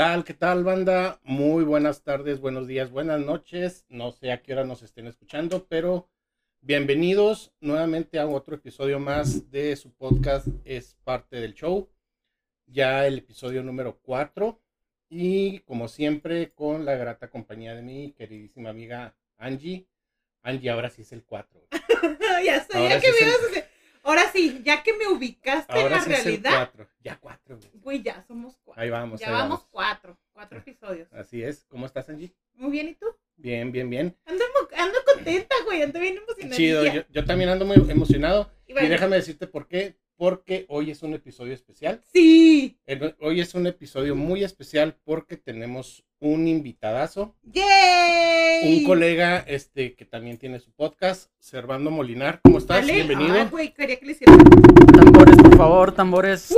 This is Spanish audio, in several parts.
¿Qué tal? ¿Qué tal, banda? Muy buenas tardes, buenos días, buenas noches. No sé a qué hora nos estén escuchando, pero bienvenidos nuevamente a otro episodio más de su podcast Es parte del show. Ya el episodio número 4. Y como siempre, con la grata compañía de mi queridísima amiga Angie. Angie, ahora sí es el 4. ya sabía Ahora que sí me es el- ibas a decir. Ahora sí, ya que me ubicaste en la sí realidad, 4. Ya 4. güey, ya somos cuatro. Ahí vamos, ya ahí vamos, cuatro, cuatro episodios. Así es. ¿Cómo estás, Angie? Muy bien, ¿y tú? Bien, bien, bien. Ando, ando contenta, güey, ando bien emocionada. Chido, yo, yo también ando muy emocionado. Y déjame decirte por qué. Porque hoy es un episodio especial. Sí, El- Hoy es un episodio muy especial porque tenemos un invitadazo, ¡yay! un colega este que también tiene su podcast, Servando Molinar. ¿Cómo estás? Bienvenido. ah, güey, quería que le hiciera. Tambores, por favor, tambores.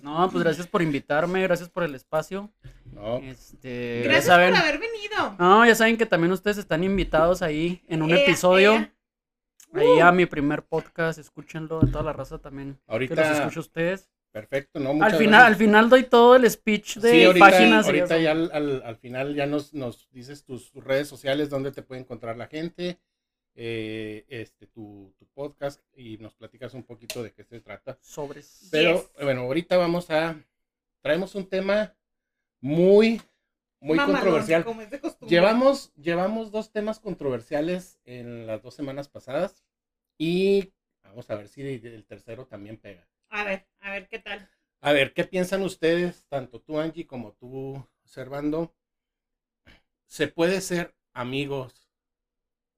No, pues gracias por invitarme, gracias por el espacio. No, Este, Gracias saben. por haber venido. No, ya saben que también ustedes están invitados ahí en un Ea, episodio. ea. Ahí a mi primer podcast, escúchenlo, a toda la raza también. Que los ahorita, escucho a ustedes. perfecto, ¿no? Al Muchas final, al final doy todo el speech de Sí, ahorita, páginas. y ahorita ya al, al- al final ya nos, nos dices tus, tus redes sociales, dónde te puede encontrar la gente, eh, este, tu, tu podcast y nos platicas un poquito de qué se trata. Sobres. Pero Yes. bueno, ahorita vamos a, traemos un tema muy, muy Mamalón, controversial. Como es de costumbre. Llevamos, llevamos dos temas controversiales en las dos semanas pasadas y vamos a ver si el tercero también pega. A ver, a ver qué tal. A ver, ¿qué piensan ustedes, tanto tú Angie como tú Servando? ¿Se puede ser amigos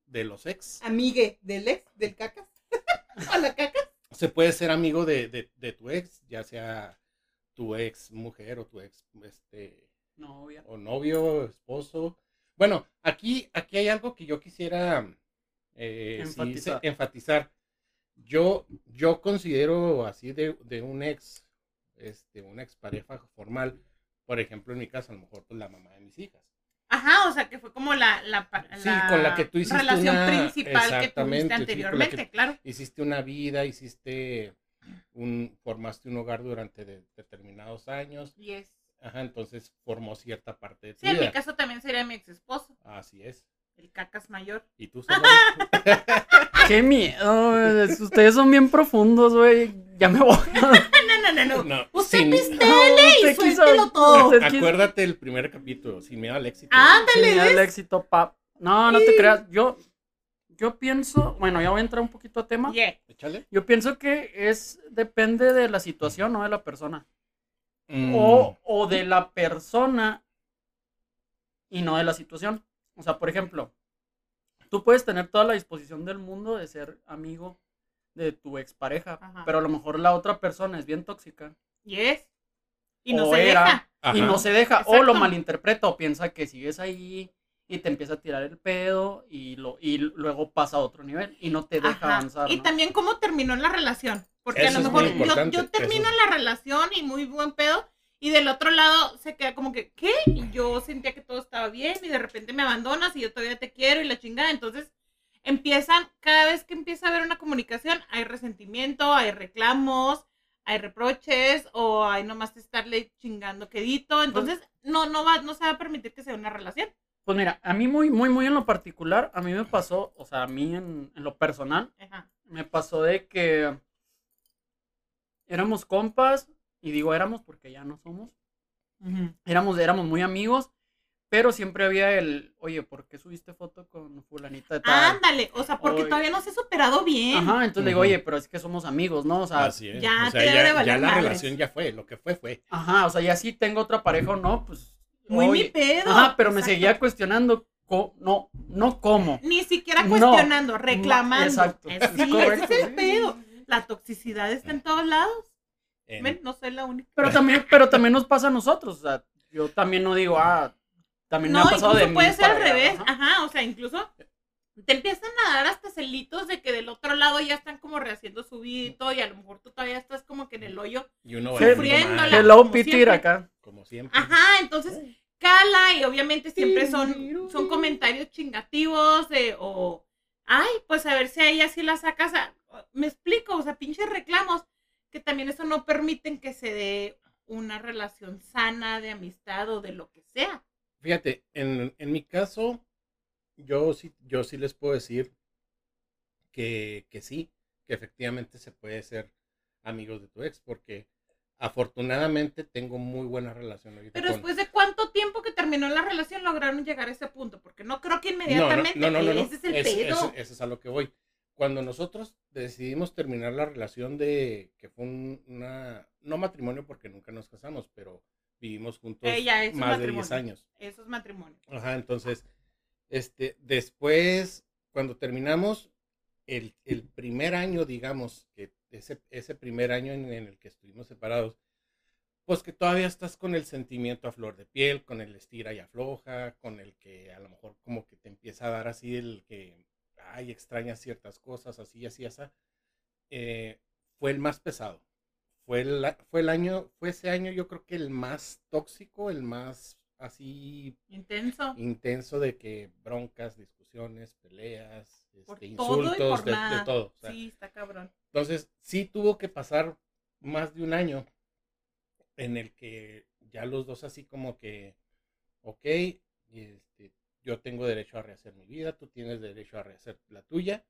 de los ex? Amigue del ex, del cacas. ¿A la cacas? ¿Se puede ser amigo de, de, de tu ex, ya sea tu ex mujer o tu ex este, Novia. o novio, esposo. Bueno, aquí, aquí hay algo que yo quisiera eh, Enfatizar. enfatizar. Yo, yo considero así de, de un ex, este, una expareja formal, por ejemplo, en mi caso, a lo mejor pues, la mamá de mis hijas. Ajá, o sea, que fue como la, la, pa- Sí, con la que tú hiciste relación una- principal que tuviste sí, la anteriormente, que- claro. Hiciste una vida, hiciste un, formaste un hogar durante de- determinados años. Yes. Ajá, entonces formó cierta parte de tu Sí, en mi vida. caso también sería mi ex esposo, Así es. el cacas mayor. ¿Y tú, Servando? Qué miedo. es- Ustedes son bien profundos, güey. Ya me voy. No, no, no, no. No, Usted sin- pistele y Usted quiso- suéltelo todo. Acuérdate el primer capítulo, sin miedo al éxito. Ándale, Sí, el ¿ves? éxito, pap. No, no te creas. Yo, yo pienso, bueno, ya voy a entrar un poquito a tema. Yeah. Échale. Yo pienso que es, depende de la situación, no de la persona. Mm, O, o de la persona y no de la situación. O sea, por ejemplo, tú puedes tener toda la disposición del mundo de ser amigo de tu expareja, Ajá. pero a lo mejor la otra persona es bien tóxica Yes. Y no O se era. deja. ajá. y no se deja, o lo malinterpreta o piensa que sigues ahí y te empieza a tirar el pedo y, lo, y luego pasa a otro nivel y no te deja Ajá. avanzar. Y ¿no? también cómo terminó la relación. Porque Eso a lo mejor yo, termino eso. la relación y muy buen pedo. Y del otro lado se queda como que, ¿qué? Y yo sentía que todo estaba bien y de repente me abandonas y yo todavía te quiero y la chingada. Entonces empiezan, cada vez que empieza a haber una comunicación, hay resentimiento, hay reclamos, hay reproches o hay nomás estarle chingando quedito. Entonces no, no, va, no se va a permitir que sea una relación. Pues mira, a mí muy, muy, muy en lo particular, a mí me pasó, o sea, a mí en, en lo personal, Ajá. me pasó de que éramos compas, y digo éramos porque ya no somos, éramos, éramos muy amigos, pero siempre había el, oye, ¿por qué subiste foto con fulanita de tal? Ándale, o sea, porque Oye. todavía no se ha superado bien. Ajá, entonces le digo, Ujú. oye, pero es que somos amigos, ¿no? O sea, Así es. ya o sea, ya, de valer ya la madres. relación ya fue, lo que fue, fue. ajá, o sea, ya si tengo otra pareja o no, pues... Muy oye, mi pedo. Ajá, pero me Exacto. seguía cuestionando, no, no cómo. Ni siquiera No. cuestionando, reclamando. exacto. Es- Es sí, correcto, ese es el sí. pedo. La toxicidad está en todos lados. En- no soy la única. Pero también, pero también nos pasa a nosotros, o sea, yo también no digo, ah, también No, me ha pasado incluso de mí puede ser al allá, revés. ajá. Ajá, o sea, incluso te empiezan a dar hasta celitos de que del otro lado ya están como rehaciendo su vida y todo, y a lo mejor tú todavía estás como que en el hoyo. y uno Sí, sufriéndola. madre, Hello, siempre. acá. Como siempre. Ajá, entonces cala y obviamente siempre son, son comentarios chingativos de o ay, pues a ver si a ella sí la sacas a- me explico, o sea, pinches reclamos que también eso no permiten que se dé una relación sana de amistad o de lo que sea. Fíjate, en, en mi caso, yo sí, yo sí les puedo decir que, que sí, que efectivamente se puede ser amigos de tu ex, porque afortunadamente tengo muy buena relación ahorita Pero con- después de cuánto tiempo que terminó la relación lograron llegar a ese punto, porque no creo que inmediatamente no, no, no, no. ese es el Es- pedo. es- Eso es a lo que voy. Cuando nosotros decidimos terminar la relación de que fue un- una no matrimonio porque nunca nos casamos, pero vivimos juntos Eh, ya, eso es más de 10 matrimonio. años. Eso es matrimonio. Ajá, entonces, este, después, cuando terminamos, el, el primer año, digamos, que ese, ese primer año en, en el que estuvimos separados, pues que todavía estás con el sentimiento a flor de piel, con el estira y afloja, con el que a lo mejor como que te empieza a dar así el que, ay, extrañas ciertas cosas, así, así, así, eh, fue el más pesado. Fue el, fue el año, fue ese año yo creo que el más tóxico, el más así Intenso. intenso de que broncas, discusiones, peleas, Por este, todo y insultos, por de, todo. o sea, Sí, está cabrón. Entonces, sí tuvo que pasar más de un año en el que ya los dos así como que, ok, este, yo tengo derecho a rehacer mi vida, tú tienes derecho a rehacer la tuya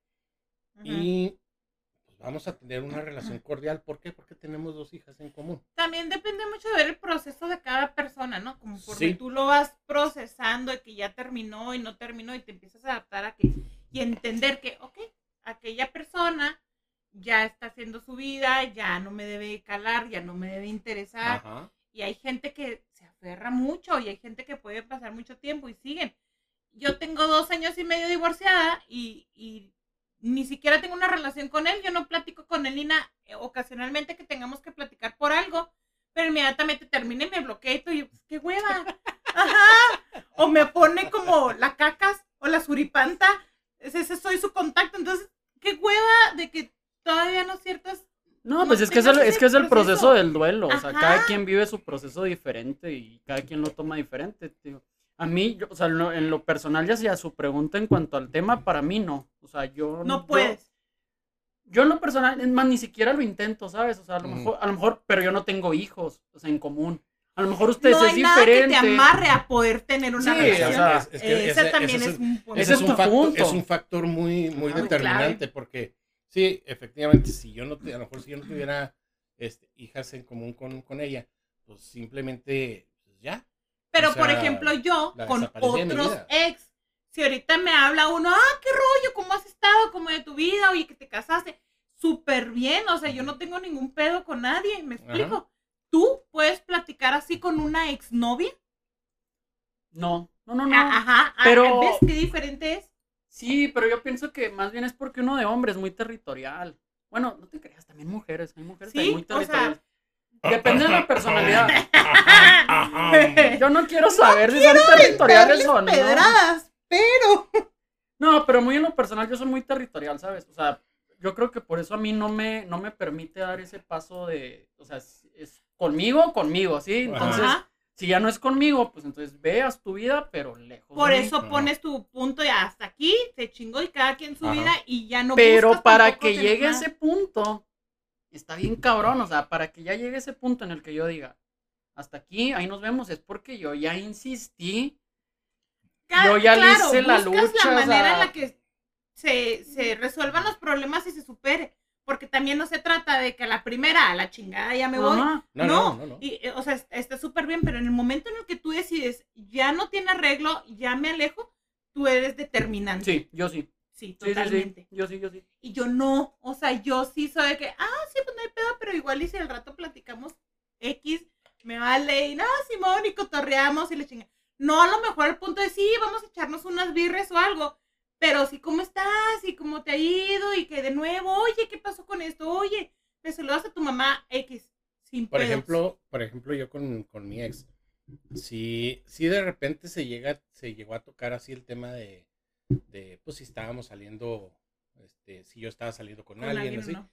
y pues, vamos a tener una relación cordial. ¿Por qué? Porque tenemos dos hijas en común. También depende mucho de ver el proceso de cada persona, ¿no? Como porque Sí. tú lo vas procesando de que ya terminó y no terminó y te empiezas a adaptar a que y entender que, ok, aquella persona ya está haciendo su vida, ya no me debe calar, ya no me debe interesar. Ajá. Y hay gente que se aferra mucho y hay gente que puede pasar mucho tiempo y siguen. Yo tengo dos años y medio divorciada y, y ni siquiera tengo una relación con él. Yo no platico con él ni nada. Eh, Ocasionalmente que tengamos que platicar por algo, pero inmediatamente termina y me bloquea y yo, pues, qué hueva. Ajá. O me pone como la cacas o la suripanta. Ese, ese soy su contacto. Entonces, qué hueva de que todavía no ciertas No, no pues es que es el, es que es el proceso proceso. del duelo. O sea, cada quien vive su proceso diferente y cada quien lo toma diferente, tío. A mí, yo- o sea, en lo, en lo personal, ya sea su pregunta en cuanto al tema, para mí no. O sea, yo no yo- puedes. Yo, en lo personal, es más, ni siquiera lo intento, ¿sabes? O sea, a lo Ujú. mejor, a lo mejor, pero yo no tengo hijos, o sea, en común. A lo mejor ustedes no es hay nada que te amarre a poder tener una Sí, relación. o sea, es- es que ese, ese- también ese es, un punto. ese es, un factor, punto. es un factor muy, muy Ah, determinante porque sí, efectivamente, si yo no, te- a lo mejor si yo no tuviera este, hijas en común con, con ella, pues simplemente, pues ya. Pero o sea, por ejemplo, yo con otros ex, si ahorita me habla uno, ah, qué rollo, cómo has estado, cómo de tu vida, oye, que te casaste, súper bien, o sea, yo no tengo ningún pedo con nadie, me explico. ¿Tú puedes platicar así con una exnovia? No, no, no, no. Ah, Ajá, ah, pero- ¿ves qué diferente es? Sí, pero yo pienso que más bien es porque uno de hombre es muy territorial. Bueno, no te creas, también mujeres, hay mujeres Sí, también muy o sea- territoriales. Depende de la personalidad. Yo no quiero saber si son territoriales o no. pedradas, pero... No, pero muy en lo personal yo soy muy territorial, ¿sabes? O sea, yo creo que por eso a mí no me, no me permite dar ese paso de, o sea, conmigo, conmigo, ¿sí? Entonces, Ajá. si ya no es conmigo, pues entonces veas tu vida, pero lejos. Por eso Ajá. pones tu punto de hasta aquí, se chingó y cada quien su Ajá. vida y ya no Pero para que llegue a ese punto, está bien cabrón, o sea, para que ya llegue ese punto en el que yo diga, hasta aquí, ahí nos vemos, es porque yo ya insistí. Yo ya le hice la lucha, la o manera sea- en la que se, se resuelvan los problemas y se supere. Porque también no se trata de que a la primera, a la chingada, ya me voy. No, no, no, no. Y, eh, o sea, es- está súper bien, pero en el momento en el que tú decides, ya no tiene arreglo, ya me alejo, tú eres determinante. Sí, yo sí. Sí, Sí, sí, sí. totalmente. Yo sí, yo sí. Y yo no, o sea, yo sí soy de que, ah, sí, pues no hay pedo, pero igual y si al rato platicamos X, me vale, y nada, Simón, y cotorreamos y le chinga. No, a lo mejor el punto de sí, vamos a echarnos unas birres o algo, pero sí, ¿cómo estás? Y cómo te ha ido, y que de nuevo, oye, ¿qué pasó con esto? Oye, me saludas a tu mamá X, sin Por pedos. ejemplo, por ejemplo, yo con, con mi ex, si, si de repente se llega, se llegó a tocar así el tema de, de pues si estábamos saliendo, este, si yo estaba saliendo con, con alguien, alguien, así. ¿no?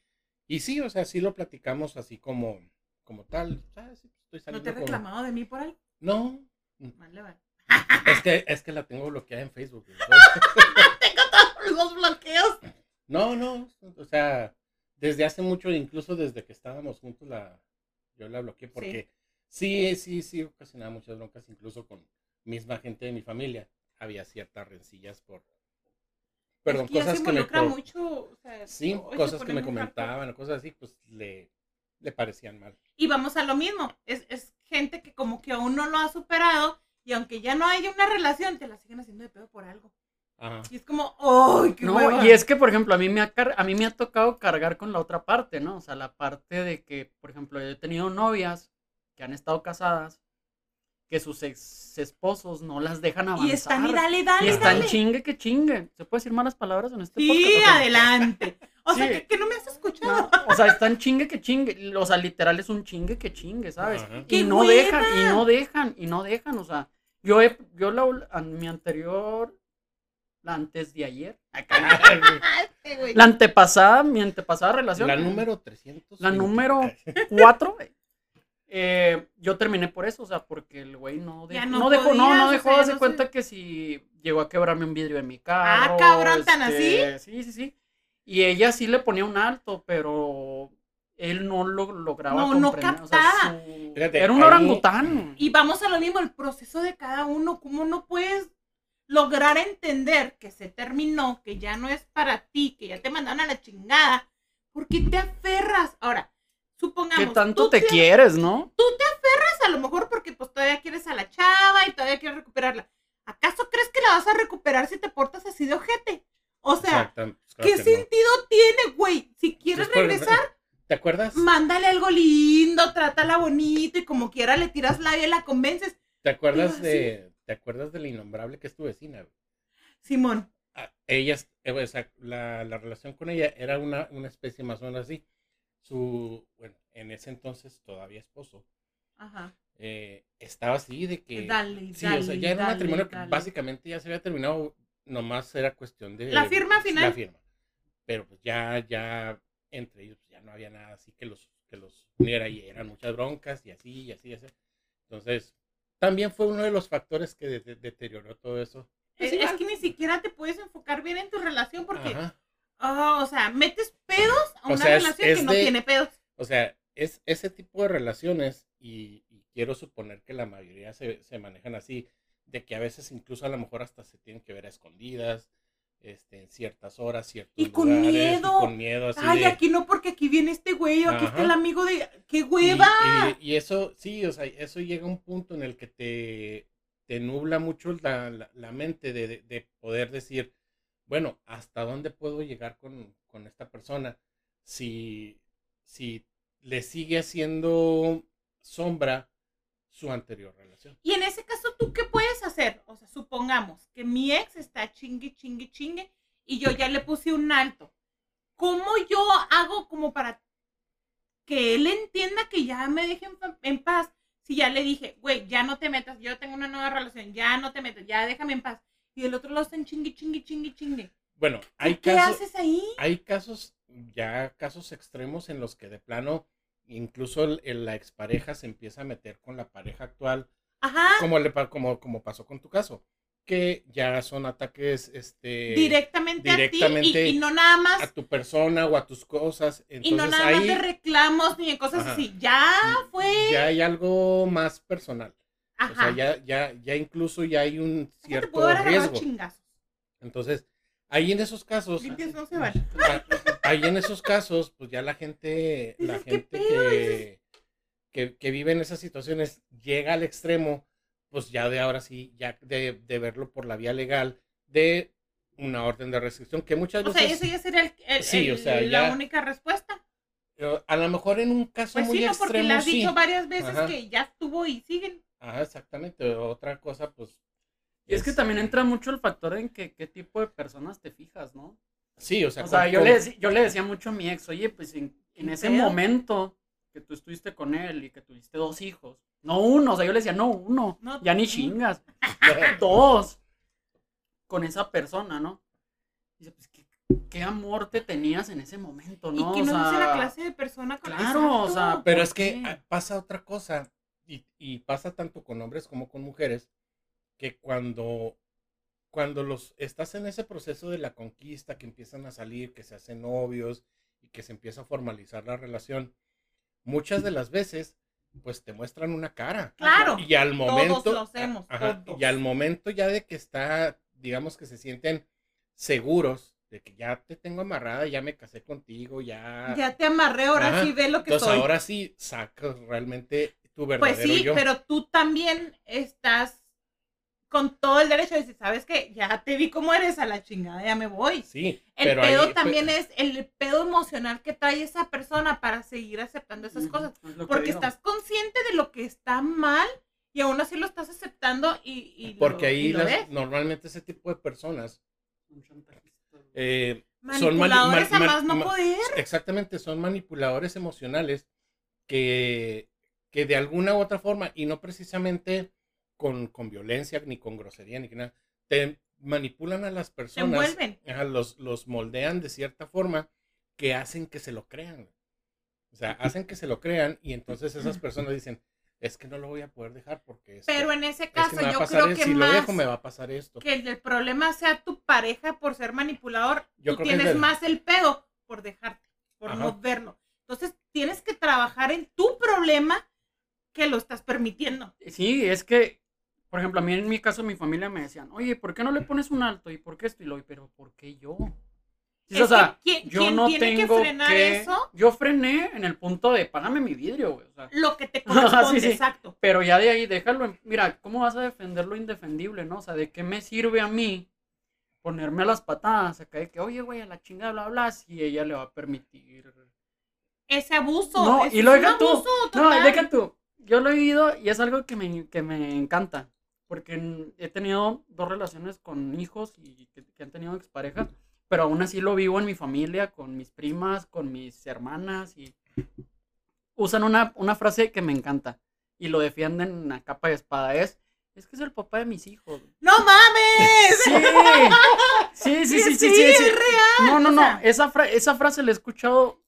Y sí, o sea, sí lo platicamos así como, como tal. Ah, sí, estoy ¿No saliendo te he con- reclamado de mí por algo? No, Vale, vale. es que, es que la tengo bloqueada en Facebook. Los bloqueos. No, no, o sea, desde hace mucho, incluso desde que estábamos juntos, la, yo la bloqueé porque Sí, sí, sí, ocasionaba muchas broncas, incluso con misma gente de mi familia. Había ciertas rencillas por, perdón, Es que cosas que me, involucra por- mucho, o sea, sí, cosas que me comentaban o cosas así, pues le, le parecían mal. Y vamos a lo mismo, es, es gente que como que aún no lo ha superado y aunque ya no haya una relación, te la siguen haciendo de pedo por algo. Ajá. Y es como, ¡ay, qué No, hueva! y es que, por ejemplo, a mí, me ha car- a mí me ha tocado cargar con la otra parte, ¿no? O sea, la parte de que, por ejemplo, yo he tenido novias que han estado casadas, que sus ex esposos no las dejan avanzar. Y están, y dale, dale, Y están dale. chingue que chingue. ¿Se puede decir malas palabras en este Sí, podcast? Sea, adelante. O sea, Sí. que, que no me has escuchado. no, o sea, están chingue que chingue. O sea, literal es un chingue que chingue, ¿sabes? Ajá. Y ¡Qué no hueva! dejan, y no dejan, y no dejan. O sea, yo he, yo la, a mi anterior, la antes de ayer, la antepasada, mi antepasada relación. La número 300. La número cuatro, eh, yo terminé por eso, o sea, porque el güey no, de- Ya no no dejó, no, podías, no o dejó, sea, no cuenta sé. que si llegó a quebrarme un vidrio en mi carro. Ah, cabrón, ¿tan este, Sí, sí, sí. Y ella sí le ponía un alto, pero él no lo lograba No, no comprender, o sea, captaba. su- Fíjate, Era un ahí- orangután. Y vamos a lo mismo, el proceso de cada uno, cómo no puedes lograr entender que se terminó, que ya no es para ti, que ya te mandaron a la chingada, ¿por qué te aferras? Ahora, supongamos, ¿Qué tanto tú te quieres, no? aferras a lo mejor porque pues todavía quieres a la chava y todavía quieres recuperarla. ¿Acaso crees que la vas a recuperar si te portas así de ojete? O sea, Exacto, claro ¿qué que no. sentido tiene, güey? Si quieres regresar, ¿Te acuerdas? mándale algo lindo, trátala bonito y como quiera le tiras labia y la convences. ¿Te acuerdas de, ¿te acuerdas de la innombrable que es tu vecina? güey? Simón, Ah, Ella, eh, o sea, la, la relación con ella era una, una especie más o menos así. Su, bueno, en ese entonces todavía esposo, ajá. eh, estaba así de que... dale, sí, dale, o sea, ya era un matrimonio que básicamente ya se había terminado, nomás era cuestión de... La firma final. La firma. Pero pues ya, ya, entre ellos pues, ya no había nada así que los, que los uniera y eran muchas broncas y así, y así, y así. Entonces, también fue uno de los factores que de- de- deterioró todo eso. Es, es que ni siquiera te puedes enfocar bien en tu relación porque, ah, o sea, metes pedos a O una sea, es- relación es que no de- tiene pedos. O sea, es ese tipo de relaciones, y, y quiero suponer que la mayoría se, se manejan así, de que a veces incluso a lo mejor hasta se tienen que ver a escondidas, este, en ciertas horas, ciertos Y con lugares, miedo. Y con miedo, así Ay, de- aquí no porque aquí viene este güey o aquí está el amigo de... ¡Qué y- hueva! Y, y eso, sí, o sea, eso llega a un punto en el que te, te nubla mucho la, la- la mente de, de- de poder decir, bueno, ¿hasta dónde puedo llegar con, con esta persona? Si, si le sigue haciendo sombra su anterior relación. Y en ese caso, ¿tú qué puedes hacer? O sea, supongamos que mi ex está chingue, chingue, chingue y yo ya le puse un alto. ¿Cómo yo hago como para que él entienda que ya me deje en, paz? Si ya le dije, güey, ya no te metas, yo tengo una nueva relación, ya no te metas, ya déjame en paz. Y el otro lo está en chingue, chingue, chingue, chingue. Bueno, hay ¿Qué casos, haces ahí? hay casos, ya casos extremos en los que de plano, incluso el- el- la expareja se empieza a meter con la pareja actual Ajá, como, le, como, como pasó con tu caso, que ya son ataques este, directamente, a ti directamente y, y no nada más, a tu persona o a tus cosas. Entonces y no nada más ahí de reclamos ni de cosas Ajá. así. Ya fue. ya hay algo más personal. Ajá. O sea, ya, ya, ya incluso ya hay un ¿Cómo te cierto riesgo. chingazos? Entonces, ahí en esos casos, Limpios no se vale. Ahí en esos casos, pues ya la gente, la Dices, ¿qué gente que, que, que vive en esas situaciones llega al extremo, pues ya de ahora sí, ya de, de verlo por la vía legal, de una orden de restricción, que muchas O sea, veces, eso ya sería el- el- Sí, o el- sea, la ya- única respuesta. a lo mejor en un caso Pues muy sí, no, porque le extremo, has sí. dicho varias veces Ajá. que ya estuvo y siguen. Ajá, exactamente. Otra cosa, pues. Y es que también entra mucho el factor en que qué tipo de personas te fijas, ¿no? Sí, o sea, O sea, con- yo con- le, deci- yo le decía mucho a mi ex, oye, pues en, en ¿Qué ese pedo? momento que tú estuviste con él y que tuviste dos hijos, no uno, o sea, yo le decía, no uno, No, ya ni chingas, dos, con esa persona, ¿no? Dice, pues, ¿qué, qué amor te tenías en ese momento, ¿no? y que O no sea, dice la clase de persona con claro, o sea, Pero ¿por es que qué? ah, pasa otra cosa, y, y pasa tanto con hombres como con mujeres, que cuando, cuando los estás en ese proceso de la conquista, que empiezan a salir, que se hacen novios y que se empieza a formalizar la relación, muchas de las veces pues te muestran una cara. Claro. Y al momento. lo hacemos, ajá, todos. Y al momento ya de que está, digamos que se sienten seguros de que ya te tengo amarrada, ya me casé contigo, ya. Ya te amarré, ahora Ajá. sí ve lo que Entonces soy. ahora sí sacas realmente tu Pues verdadero sí, yo. pero tú también estás con todo el derecho de decir, ¿sabes qué? Ya te vi cómo eres a la chingada, ya me voy. Sí, El pero pedo ahí, también es el pedo emocional que trae esa persona para seguir aceptando esas cosas. Es lo que Porque estás consciente de lo que está mal y aún así lo estás aceptando y, y lo- Porque y ahí lo las- ves. normalmente ese tipo de personas eh, son mani- Manipuladores man- a más no poder. Exactamente, son manipuladores emocionales que, que de alguna u otra forma, y no precisamente con, con violencia, ni con grosería, ni que nada, te manipulan a las personas, envuelven. ajá, los, los moldean de cierta forma que hacen que se lo crean. O sea, hacen que se lo crean y entonces esas personas dicen, es que no lo voy a poder dejar porque este, Pero en ese es caso que yo creo que si más lo dejo me va a pasar esto. que el problema sea tu pareja por ser manipulador, Yo tú creo que es tienes más el pedo por dejarte, por Ajá. no verlo. Entonces tienes que trabajar en tu problema que lo estás permitiendo. Sí, es que, por ejemplo, a mí en mi caso, mi familia me decían, oye, ¿por qué no le pones un alto? ¿Y por qué esto? Y lo, pero ¿por qué yo? Es o sea, que ¿quién- yo quién no tiene que tengo frenar que- eso? Yo frené en el punto de, págame mi vidrio, güey. O sea, Lo que te corresponde, Sí, sí. exacto. pero ya de ahí, déjalo. en- Mira, ¿cómo vas a defender lo indefendible, no? O sea, ¿de qué me sirve a mí ponerme a las patadas acá de que, oye, güey, a la chingada, bla, bla, si ella le va a permitir Ese abuso. No, ese y lo es deja tú. abuso No, deja tú. Yo lo he vivido y es algo que me, que me encanta. Porque he tenido dos relaciones con hijos y que, que han tenido exparejas. Pero aún así lo vivo en mi familia, con mis primas, con mis hermanas. Y usan una, una frase que me encanta. Y lo defienden a capa y espada. Es, es que es el papá de mis hijos. ¡No mames! Sí, sí, sí, sí, sí, sí, sí. es real. No, no, no. Esa, fra- esa frase la he escuchado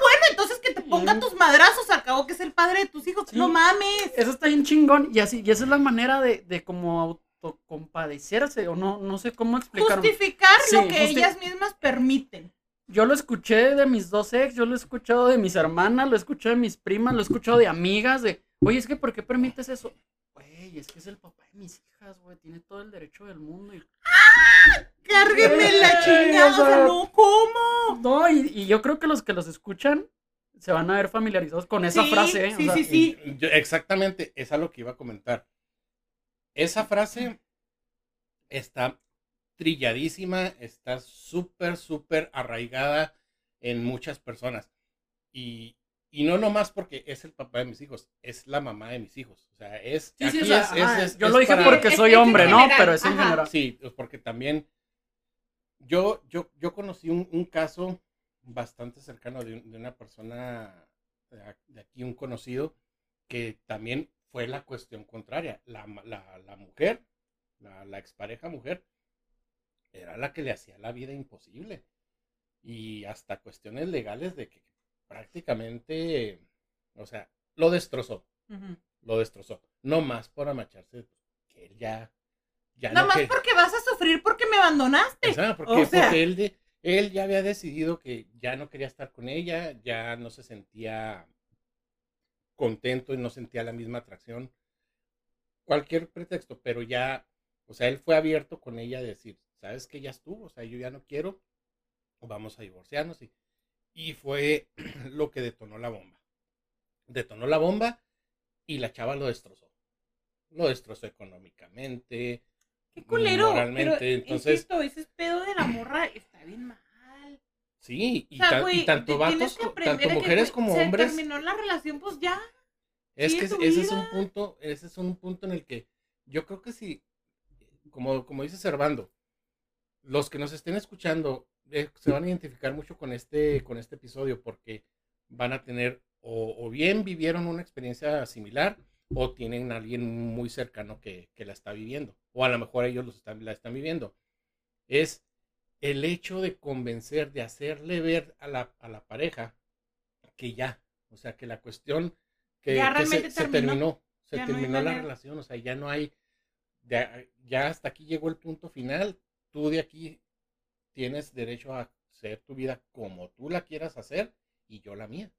Bueno, entonces que te ponga tus madrazos al cabo que es el padre de tus hijos. Sí. No mames. Eso está bien chingón y así, y esa es la manera de, de como autocompadecerse, o no, no sé cómo explicarlo. Justificar Sí, lo que justi- ellas mismas permiten. Yo lo escuché de mis dos ex, yo lo he escuchado de mis hermanas, lo he escuchado de mis primas, lo he escuchado de amigas, de, oye, es que ¿por qué permites eso? Güey, es que es el papá de mis hijas, güey, tiene todo el derecho del mundo. Y... Cárgueme la chingada. O sea, no, ¿cómo? No, y, y yo creo que los que los escuchan se van a ver familiarizados con esa Sí, frase. ¿eh? O sí, sea, sí, sí. Exactamente, es a lo que iba a comentar. Esa frase está trilladísima, está súper, súper arraigada en muchas personas. Y, y no nomás porque es el papá de mis hijos, es la mamá de mis hijos. O sea, es... Sí, sí, aquí o sea, es- es- ajá, es- yo es lo dije para- porque soy hombre, ¿no? general, Pero es en ajá. general. Sí, pues porque también yo, yo, yo conocí un, un caso bastante cercano de, un- de una persona de aquí, un conocido, que también fue la cuestión contraria. La, la mujer, la, la expareja mujer, era la que le hacía la vida imposible. Y hasta cuestiones legales de que prácticamente, o sea, lo destrozó, lo destrozó. No más por amacharse, que él ya... ya Nada no más que- porque vas a sufrir porque me abandonaste. Exacto, porque, O sea- porque él, de, él ya había decidido que ya no quería estar con ella, ya no se sentía contento y no sentía la misma atracción. Cualquier pretexto, pero ya, o sea, él fue abierto con ella a decir, sabes que ya estuvo, o sea, yo ya no quiero, vamos a divorciarnos. Y, y fue lo que detonó la bomba. Detonó la bomba y la chava lo destrozó. Lo destrozó económicamente, Qué culero. moralmente, pero, entonces- insisto, ese pedo de la morra está bien mal. Sí, y, O sea, tan- güey, y tanto vatos, que tanto que, mujeres güey, como se hombres, terminó la relación, pues ya. es que ese es un punto, ese es un punto en el que yo creo que sí, como, como dice Servando, los que nos estén escuchando eh, se van a identificar mucho con este, con este episodio porque van a tener o, o bien vivieron una experiencia similar o tienen a alguien muy cercano que, que la está viviendo o a lo mejor ellos los están, la están viviendo. Es el hecho de convencer, de hacerle ver a la, a la pareja que ya, o sea, que la cuestión que, Ya que realmente se, se terminó. se Ya no hay terminó la relación, o sea, ya no hay, ya, ya hasta aquí llegó el punto final, tú de aquí tienes derecho a hacer tu vida como tú la quieras hacer y yo la mía.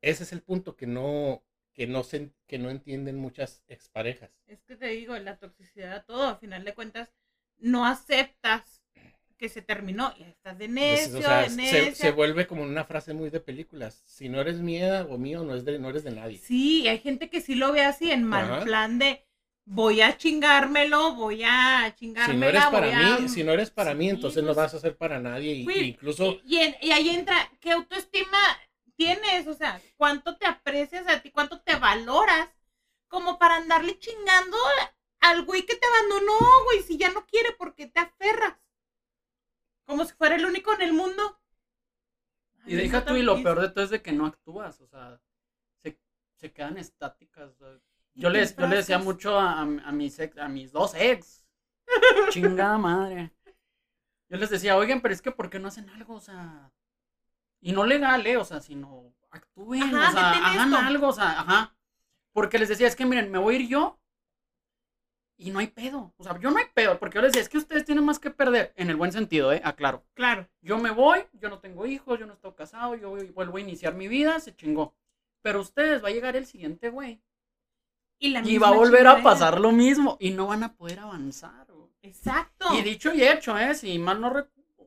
ese es el punto que no, que no, se, que no entienden muchas exparejas. Es que te digo, la toxicidad a todo, a final de cuentas, no aceptas que se terminó y estás de necio, o sea, de se, necia. se vuelve como una frase muy de películas. Si no eres mía o mío, no, es de, no eres de nadie. Sí, hay gente que sí lo ve así en mal Ajá. plan de voy a chingármelo, voy a Si no eres para a... mí, si no eres para mí, entonces no pues- vas a ser para nadie. Y, incluso, Y, y en- y ahí entra, ¿qué autoestima tienes? O sea, ¿cuánto te aprecias a ti? ¿Cuánto te valoras? Como para andarle chingando al güey que te abandonó, güey, si ya no quiere, porque te aferras? Como si fuera el único en el mundo. Y deja tú, y lo peor de todo es de que no actúas, o sea, se, se quedan estáticas. o sea. Yo les, yo le decía mucho a, a mis ex, a mis dos ex. Chingada madre. Yo les decía, oigan, pero es que ¿por qué no hacen algo? O sea, y no legal, ¿eh? O sea, sino actúen, Ajá, o sea, hagan esto. algo, o sea, ajá. Porque les decía, es que miren, me voy a ir yo y no hay pedo. O sea, yo no hay pedo, porque yo les decía, es que ustedes tienen más que perder, en el buen sentido, ¿eh? Aclaro. Claro. Yo me voy, yo no tengo hijos, yo no estoy casado, yo voy- vuelvo a iniciar mi vida, se chingó. Pero ustedes va a llegar el siguiente güey. Y, la Y misma va a volver a pasar lo mismo. Y no van a poder avanzar. güey. Exacto. Y dicho y hecho, ¿eh? Si mal no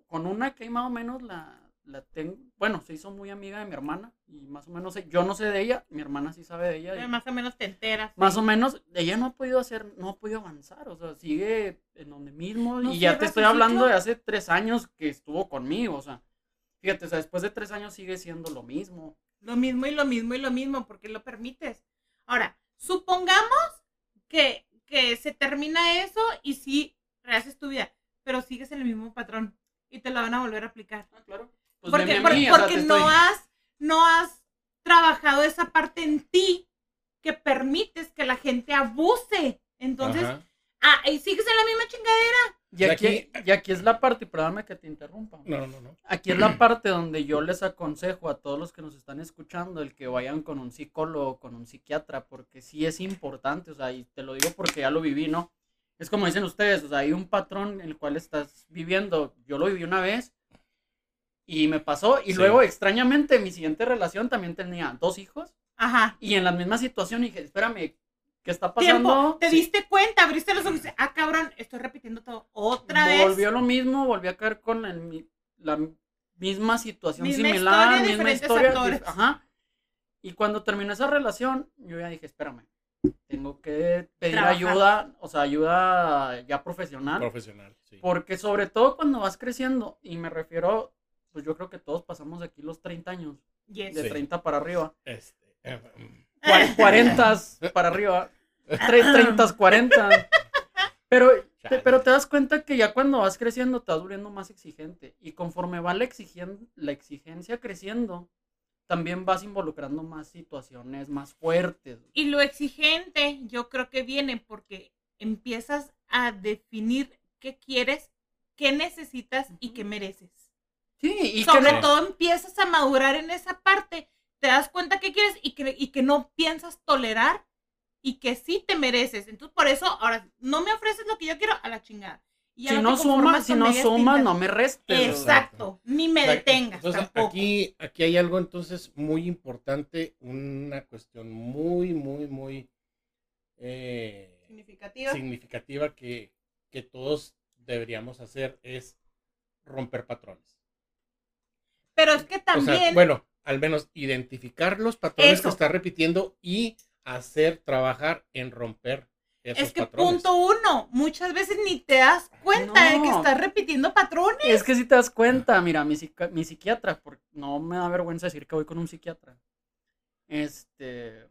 Con una que más o menos la, la tengo. Bueno, se hizo muy amiga de mi hermana. Y más o menos sé- yo no sé de ella. Mi hermana sí sabe de ella. Más o menos te enteras. más o menos, ella no ha podido hacer, no ha podido avanzar. O sea, sigue en donde mismo. No y ya te estoy hablando de hace tres años que estuvo conmigo. O sea, fíjate, o sea, después de tres años sigue siendo lo mismo. Lo mismo y lo mismo y lo mismo, porque lo permites. Ahora, supongamos que, que se termina eso y sí, rehaces tu vida, pero sigues en el mismo patrón y te la van a volver a aplicar. Ah, claro. Pues porque porque, mí, no, estoy- has, no has trabajado esa parte en ti que permites que la gente abuse. Entonces, ah, y sigues en la misma chingadera. Y Y aquí, aquí- y aquí es la parte, y perdóname que te interrumpa. No, no, no. Aquí es la parte donde yo les aconsejo a todos los que nos están escuchando el que vayan con un psicólogo, con un psiquiatra, porque sí es importante, o sea, y te lo digo porque ya lo viví, ¿no? Es como dicen ustedes, o sea, hay un patrón en el cual estás viviendo. Yo lo viví una vez y me pasó, y Sí. luego extrañamente mi siguiente relación también tenía dos hijos Ajá. y en la misma situación dije, espérame, ¿qué está pasando? Tiempo, te Sí. diste cuenta, abriste los ojos ah, cabrón, estoy repitiendo todo otra vez. Volvió lo mismo, volví a caer con el la misma situación Misma similar, historia, misma historia. actores. Ajá. Y cuando terminó esa relación, yo ya dije, espérame, tengo que pedir Trabajar. ayuda, o sea, ayuda ya profesional. Profesional, sí. Porque sobre todo cuando vas creciendo, y me refiero, pues yo creo que todos pasamos aquí los 30 años, Yes. de Sí. 30 para arriba, Este, eh, mm, cua- 40 para arriba, 30, 40. Pero te, pero te das cuenta que ya cuando vas creciendo te vas volviendo más exigente. Y conforme va la, exigien- la exigencia creciendo, también vas involucrando más situaciones más fuertes. Y lo exigente, yo creo que viene porque empiezas a definir qué quieres, qué necesitas y qué mereces. Sí, y Sobre todo empiezas a madurar en esa parte, te das cuenta qué quieres y que, y que no piensas tolerar y que sí te mereces. Entonces, por eso, ahora, no me ofreces lo que yo quiero a la chingada. Y si no conformas sumas, si no tintas. no me restes. Exacto, ni me Exacto. detengas Entonces, tampoco. aquí, aquí hay algo entonces muy importante, una cuestión muy, muy, muy eh, Significativa. significativa que, que todos deberíamos hacer es romper patrones. Pero es que O también... sea, bueno, al menos identificar los patrones Eso. que está repitiendo y hacer trabajar en romper esos Es que patrones. punto uno, muchas veces ni te das cuenta de que No. estás repitiendo patrones. Es que si te das cuenta, mira, mi, mi psiquiatra, porque no me da vergüenza decir que voy con un psiquiatra, este,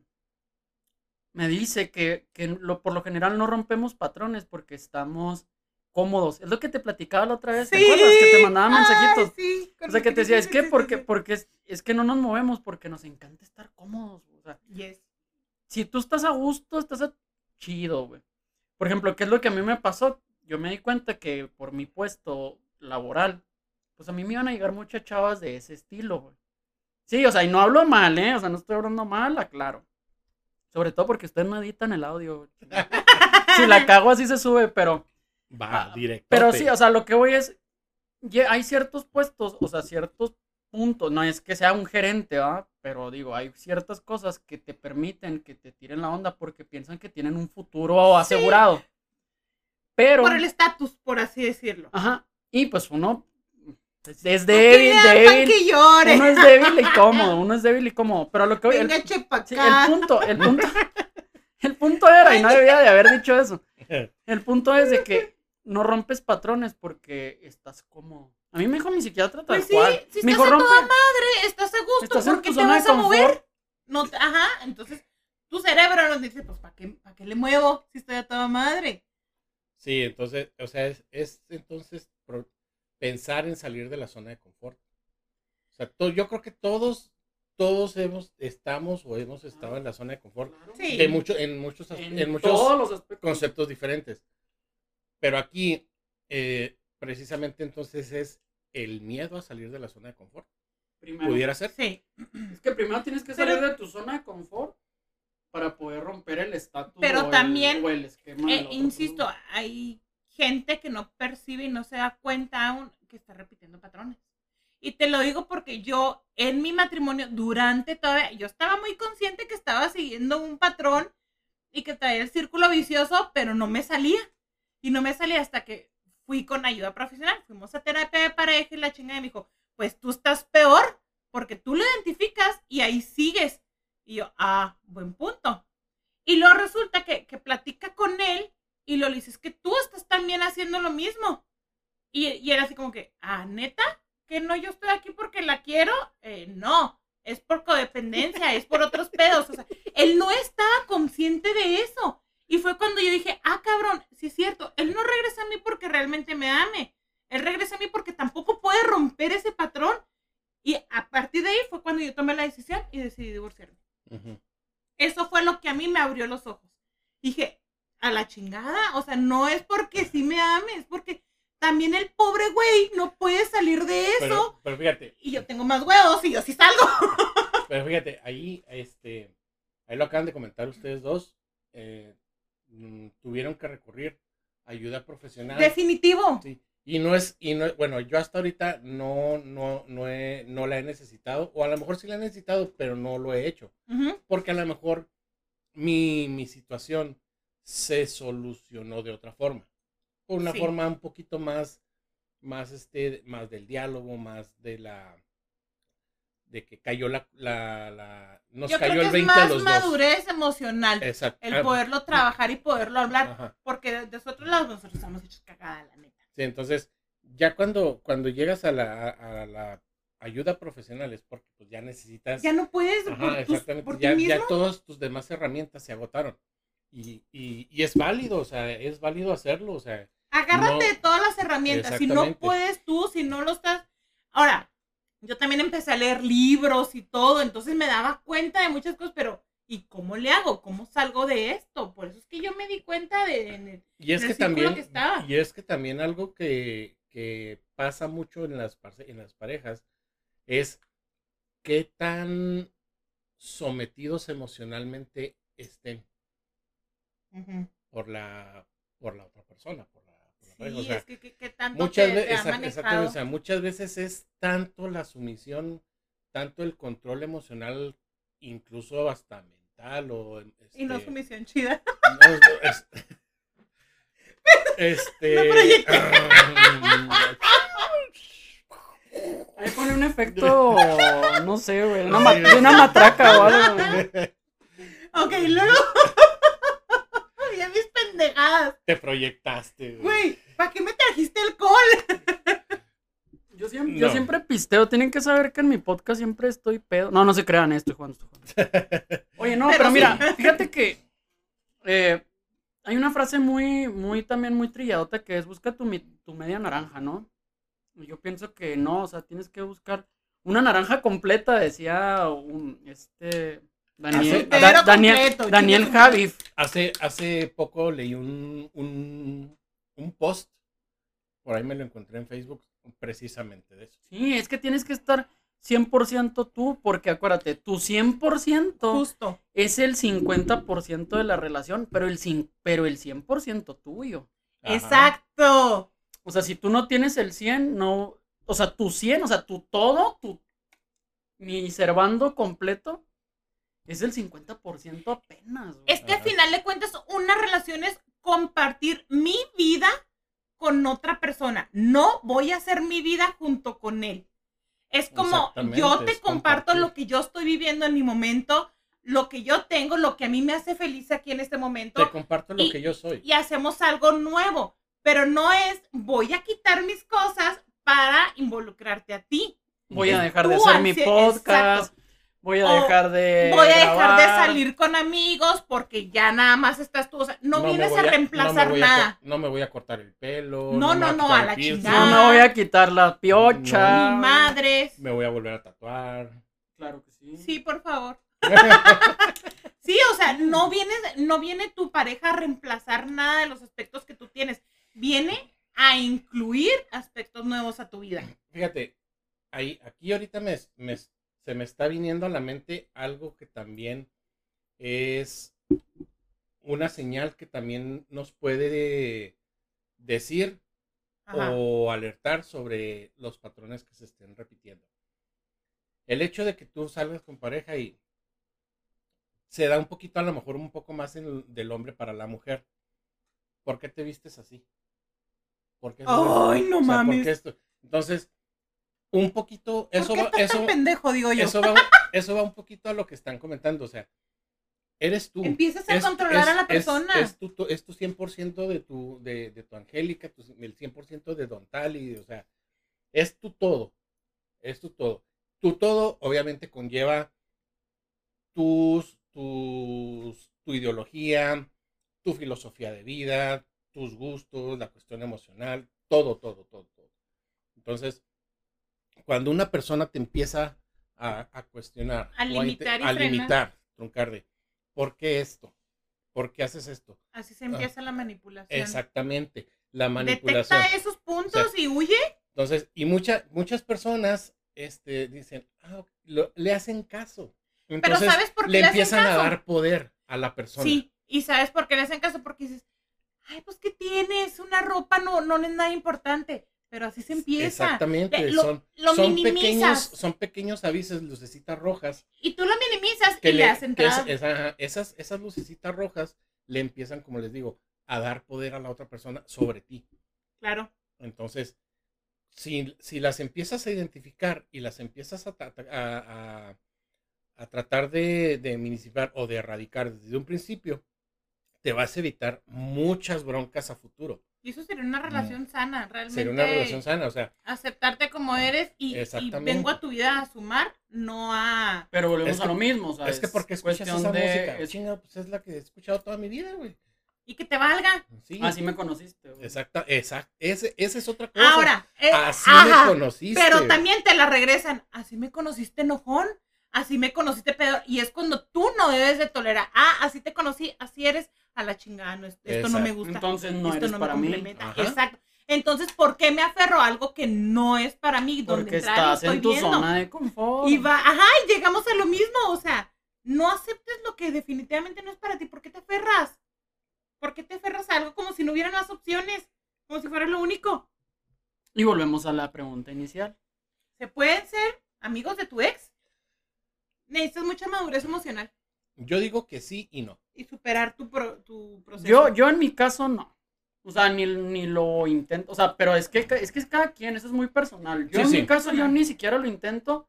me dice que, que lo, por lo general no rompemos patrones porque estamos cómodos. Es lo que te platicaba la otra vez, ¿te acuerdas? Que te mandaba mensajitos. Ay, sí, o sea, que te decía, es que porque, porque es, es que no nos movemos porque nos encanta estar cómodos. O sea, Yes. Si tú estás a gusto, estás a- chido, güey. Por ejemplo, ¿qué es lo que a mí me pasó? Yo me di cuenta que por mi puesto laboral, pues a mí me iban a llegar muchas chavas de ese estilo, güey. Sí, o sea, y no hablo mal, ¿eh? O sea, no estoy hablando mal, aclaro. Sobre todo porque ustedes no editan el audio. güey. si la cago así se sube, pero... Va, Ah, directo. Pero sí, o sea, lo que voy es... Hay ciertos puestos, o sea, ciertos puntos, no es que sea un gerente, ¿va? Pero digo, hay ciertas cosas que te permiten que te tiren la onda porque piensan que tienen un futuro asegurado. Pero. Por el estatus, por así decirlo. Ajá. Y pues uno es, débil, débil. Que llore. Uno es débil y cómodo, uno es débil y cómodo. Pero lo que el, sí, acá. el punto, el punto, el punto era, y no debía de haber dicho eso. El punto es de que no rompes patrones porque estás cómodo. A mí me dijo mi psiquiatra tal Pues sí, cual. si me estás dijo, a toda madre, estás a gusto, Estás ¿por qué te vas a mover? No, te- ajá, entonces tu cerebro nos dice, pues, ¿para qué, ¿para qué le muevo si estoy a toda madre? Sí, entonces, o sea, es, es entonces pro- pensar en salir de la zona de confort. O sea, to- yo creo que todos, todos hemos, estamos o hemos estado en la zona de confort Sí. de mucho, en muchos, En, en muchos todos los aspectos. conceptos diferentes. Pero aquí, eh, precisamente entonces es el miedo a salir de la zona de confort. Primero. ¿Pudiera ser? Sí. Es que primero tienes que Pero- salir de tu zona de confort para poder romper el estatus Pero o el- también, o el esquema. Eh, otro, insisto, hay gente que no percibe y no se da cuenta aún que está repitiendo patrones. Y te lo digo porque yo en mi matrimonio, durante todavía, yo estaba muy consciente que estaba siguiendo un patrón y que traía el círculo vicioso, pero no me salía. Y no me salía hasta que fui con ayuda profesional. Fuimos a terapia de pareja y la chinga me dijo, pues tú estás peor porque tú lo identificas y ahí sigues. Y yo, ah, buen punto. Y luego resulta que, que platica con él y lo le dice, es que tú estás también haciendo lo mismo. Y, y era así como que, ah, neta, que no, yo estoy aquí porque la quiero. Eh, no, es por codependencia, es por otros pedos. O sea, él no estaba consciente de eso. Y fue cuando yo dije, ah, cabrón, sí es cierto, él no regresa a mí porque realmente me ame. Él regresa a mí porque tampoco puede romper ese patrón. Y a partir de ahí fue cuando yo tomé la decisión y decidí divorciarme. Eso fue lo que a mí me abrió los ojos. Dije, a la chingada, o sea, no es porque sí me ame, es porque también el pobre güey no puede salir de eso. Pero, pero fíjate, Y yo tengo más huevos y yo sí salgo. pero fíjate, ahí, este, ahí lo acaban de comentar ustedes dos, eh, mm, tuvieron que recurrir a ayuda profesional. Definitivo. Sí. Y no es, y no, bueno, yo hasta ahorita no, no, no, he, no la he necesitado, o a lo mejor sí la he necesitado, pero no lo he hecho, porque a lo mejor mi, mi situación se solucionó de otra forma, por una Sí. forma un poquito más, más este, más del diálogo, más de la, de que cayó la, la, la nos Yo creo cayó que el es 20 a más los madurez emocional. Exacto. El Ah, poderlo trabajar y poderlo hablar. ajá. Porque de, de otros lados nosotros estamos hechos cagada, la neta. Sí, entonces, ya cuando, cuando llegas a la, a la ayuda profesional es porque pues ya necesitas... Ya no puedes Ajá, por, tus- exactamente. por Ya, ya todas tus demás herramientas se agotaron. Y, y, y es válido, o sea, es válido hacerlo, o sea, Agárrate No. de todas las herramientas. Si no puedes tú, si no lo estás. Ahora, yo también empecé a leer libros y todo, entonces me daba cuenta de muchas cosas, pero ¿y cómo le hago? ¿Cómo salgo de esto? Por eso es que yo me di cuenta de. en el- y es en que el también, que estaba. y es que también algo que, que pasa mucho en las, en las parejas es qué tan sometidos emocionalmente estén por la, por la otra persona, Sí, pareja. O sea, es que, que- que tanto muchas te, te veces, ha exact- exactamente, manejado. o sea, muchas veces es tanto la sumisión, tanto el control emocional, incluso hasta mental o y no este, sumisión chida. no, es- este. Ahí pone un efecto, no sé, güey, una ma- de una matraca o algo. güey. ok, luego. ya mis pendejadas. te proyectaste, güey. ¿Para qué me trajiste alcohol? Yo siempre, yo siempre pisteo. Tienen que saber que en mi podcast siempre estoy pedo. No, no se crean, estoy jugando, estoy jugando. Oye, no, Pero pero, sí. mira, fíjate que eh, hay una frase muy, muy, también muy trilladota que es busca tu, mi- tu media naranja, ¿no? Y Yo pienso que no, o sea, tienes que buscar una naranja completa, decía un, este, Daniel, Hace- Da- Entero Daniel, completo, Daniel. Javif. Hace, hace poco leí un, un, un post, por ahí me lo encontré en Facebook, precisamente de eso. Sí, es que tienes que estar 100% tú, porque acuérdate, tu 100% Justo. es el 50% de la relación, pero el, pero el 100% tuyo. Ajá. Exacto. O sea, si tú no tienes el 100, no, o sea, tu 100, o sea, tu todo, tu mi servando completo es el 50% apenas. güey. Es que al final de cuentas, una relación es compartir mi vida con otra persona. No voy a hacer mi vida junto con él. Es como yo te comparto compartir. lo que yo estoy viviendo en mi momento, lo que yo tengo, lo que a mí me hace feliz aquí en este momento Te comparto lo y- que yo soy. y hacemos algo nuevo. Pero no es voy a quitar mis cosas para involucrarte a ti. Voy a dejar de hacer mi podcast. exacto. Voy a O dejar de. voy a dejar de salir con amigos porque ya nada más estás tú. O sea, no, vienes a no reemplazar nada. no me voy a cortar el pelo. No, no, no, a la chingada. No me voy a quitar la piocha. Ni madres. Me voy a volver a tatuar. Claro que sí. Sí, por favor. Sí, o sea, no vienes, no viene tu pareja a reemplazar nada de los aspectos que tú tienes. Viene a incluir aspectos nuevos a tu vida. Fíjate, ahí, aquí ahorita me, me- se me está viniendo a la mente algo que también es una señal que también nos puede decir Ajá. o alertar sobre los patrones que se estén repitiendo. El hecho de que tú salgas con pareja y se da un poquito, a lo mejor un poco más en- del hombre para la mujer. ¿Por qué te vistes así? ¿Por qué? Ay, no O sea, ¿por mames. qué esto? Entonces, un poquito, ¿Por eso va, estás tan eso, pendejo, digo yo? eso, va, eso va un poquito a lo que están comentando. O sea, eres tú. Empiezas a Es- controlar a la es- persona. Es, tu, tu- es tu 100% de tu, de, de tu Angélica, tu- el 100% de Don Tali, o sea, es tu todo. Es tu todo. Tu todo obviamente conlleva tus, tus, tu ideología, tu filosofía de vida, tus gustos, la cuestión emocional, todo, todo, todo, todo. Entonces, cuando una persona te empieza a, a cuestionar, A limitar y a frenar. limitar, truncar de, ¿por qué esto? ¿Por qué haces esto? Así se empieza la manipulación. Exactamente, la manipulación. Detecta esos puntos y huye. Entonces, y muchas muchas personas este, dicen, ah, lo- le hacen caso. Entonces, ¿sabes por qué le le hacen empiezan a caso? dar poder a la persona. Sí, y sabes por qué le hacen caso, porque dices, ay, pues ¿qué tienes? Una ropa no, no es nada importante. Pero así se empieza. Exactamente, lo- son, lo son pequeños, son pequeños avisos, lucecitas rojas, Y tú lo minimizas que y le, hacen que es- entrar. esa- esas, esas lucecitas rojas le empiezan, como les digo, a dar poder a la otra persona sobre ti. Claro. Entonces, si, si las empiezas a identificar y las empiezas a, a- a- a tratar de, de minimizar o de erradicar desde un principio, te vas a evitar muchas broncas a futuro. Y eso sería una relación sana, realmente. Mm. Sería una relación sana, o sea, Aceptarte como eres y, vengo a tu vida a sumar, no a... Pero volvemos Es a lo mismo. O sea, es que porque escuchas cuestión esa de- música, es- chinga, pues es la que he escuchado toda mi vida, güey. Y que te valga. Sí, Así me conociste. güey. exacta, exacta, ese, esa es otra cosa. Ahora, eh, así ajá, me conociste. pero también te la regresan. Así me conociste enojón, así me conociste peor. Y es cuando tú no debes de tolerar. Ah, así te conocí, así eres a la chingada. no, esto no me gusta. Entonces no esto eres no para me mí. Exacto. Entonces, ¿por qué me aferro a algo que no es para mí? Donde Porque entrar estás en estoy tu viendo? zona de confort. Y va, ajá, y llegamos a lo mismo, o sea, no aceptes lo que definitivamente no es para ti, ¿por qué te aferras? ¿Por qué te aferras a algo como si no hubiera más opciones? Como si fuera lo único. Y volvemos a la pregunta inicial. ¿Se pueden ser amigos de tu ex? Necesitas mucha madurez emocional Yo digo que sí y no. y superar tu, pro- tu proceso. Yo, yo en mi caso no. O sea, ni, ni lo intento. O sea, pero es que, es que es cada quien, eso es muy personal. Yo Sí, en sí. mi caso yo ni siquiera lo intento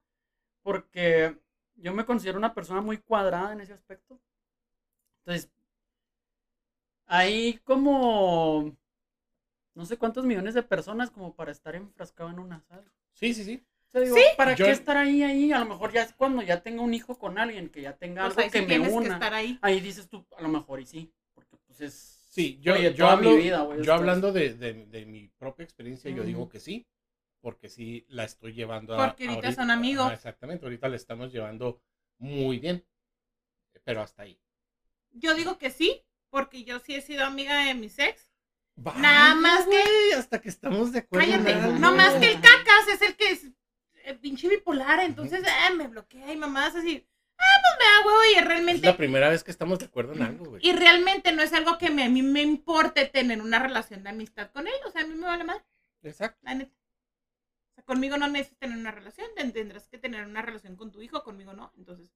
porque yo me considero una persona muy cuadrada en ese aspecto. Entonces, hay como no sé cuántos millones de personas como para estar enfrascado en una sala. Sí, sí, sí. Digo, Sí. ¿para Yo- qué estar ahí, ahí? A lo mejor ya es cuando ya tenga un hijo con alguien, que ya tenga Pues algo sí que me tienes que una. estar ahí. Ahí dices tú, a lo mejor y sí, porque pues es... Sí, yo, Oye, yo, toda hablo- mi vida, güey, yo hablando de, de- de mi propia experiencia, yo digo que sí, porque sí la estoy llevando a... Porque ahorita son amigos. Exactamente, ahorita la estamos llevando muy bien, pero hasta ahí. Yo digo que sí, porque yo sí he sido amiga de mis ex. Vaya, Nada más que- güey, hasta que estamos de acuerdo. Cállate. algo. No más que el cacas es el que eh, pinche bipolar, entonces eh, me bloquea y mamás así. Ah, pues me da huevo y Es realmente la primera vez que estamos de acuerdo en algo, güey. Y realmente no es algo que me- a mí me importe tener una relación de amistad con él. O sea, a mí me vale más, Exacto. la neta. sea, conmigo no necesitas tener una relación, ten- tendrás que tener una relación con tu hijo, conmigo no. Entonces,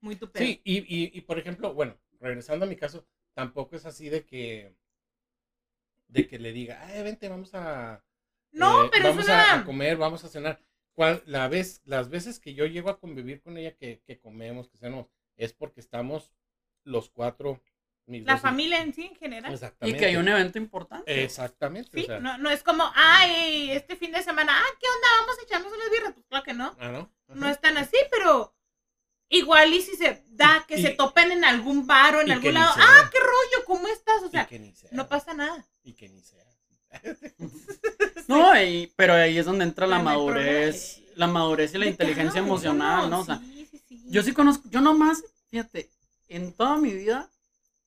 muy tu pedo. Sí, y, y, y por ejemplo, bueno, regresando a mi caso, tampoco es así de que de que le diga, ay, vente, vamos a No, eh, pero es vamos a, comer, vamos a cenar. Cual- la vez, las veces que yo llego a convivir con ella, que, que comemos, que cenamos, es porque estamos los cuatro. mis La dos familia en sí, en general. Y Exactamente. que hay un evento importante. Exactamente. Sí, o sea, no, no es como, ay, este fin de semana, ah, ¿qué onda? Vamos a echarnos unas birras. Pues claro que no. Ah, ¿no? No Ajá. es tan así, pero igual y si se da que Y- se topen en algún bar o en y algún lado, sea. ah, qué rollo, ¿cómo estás? O Y sea, que ni sea. no pasa nada. Y que ni sea. No, y- pero ahí es donde entra la madurez, la madurez y la inteligencia emocional, ¿no? O sea, sí, sí, sí. yo sí conozco, yo nomás, fíjate, en toda mi vida,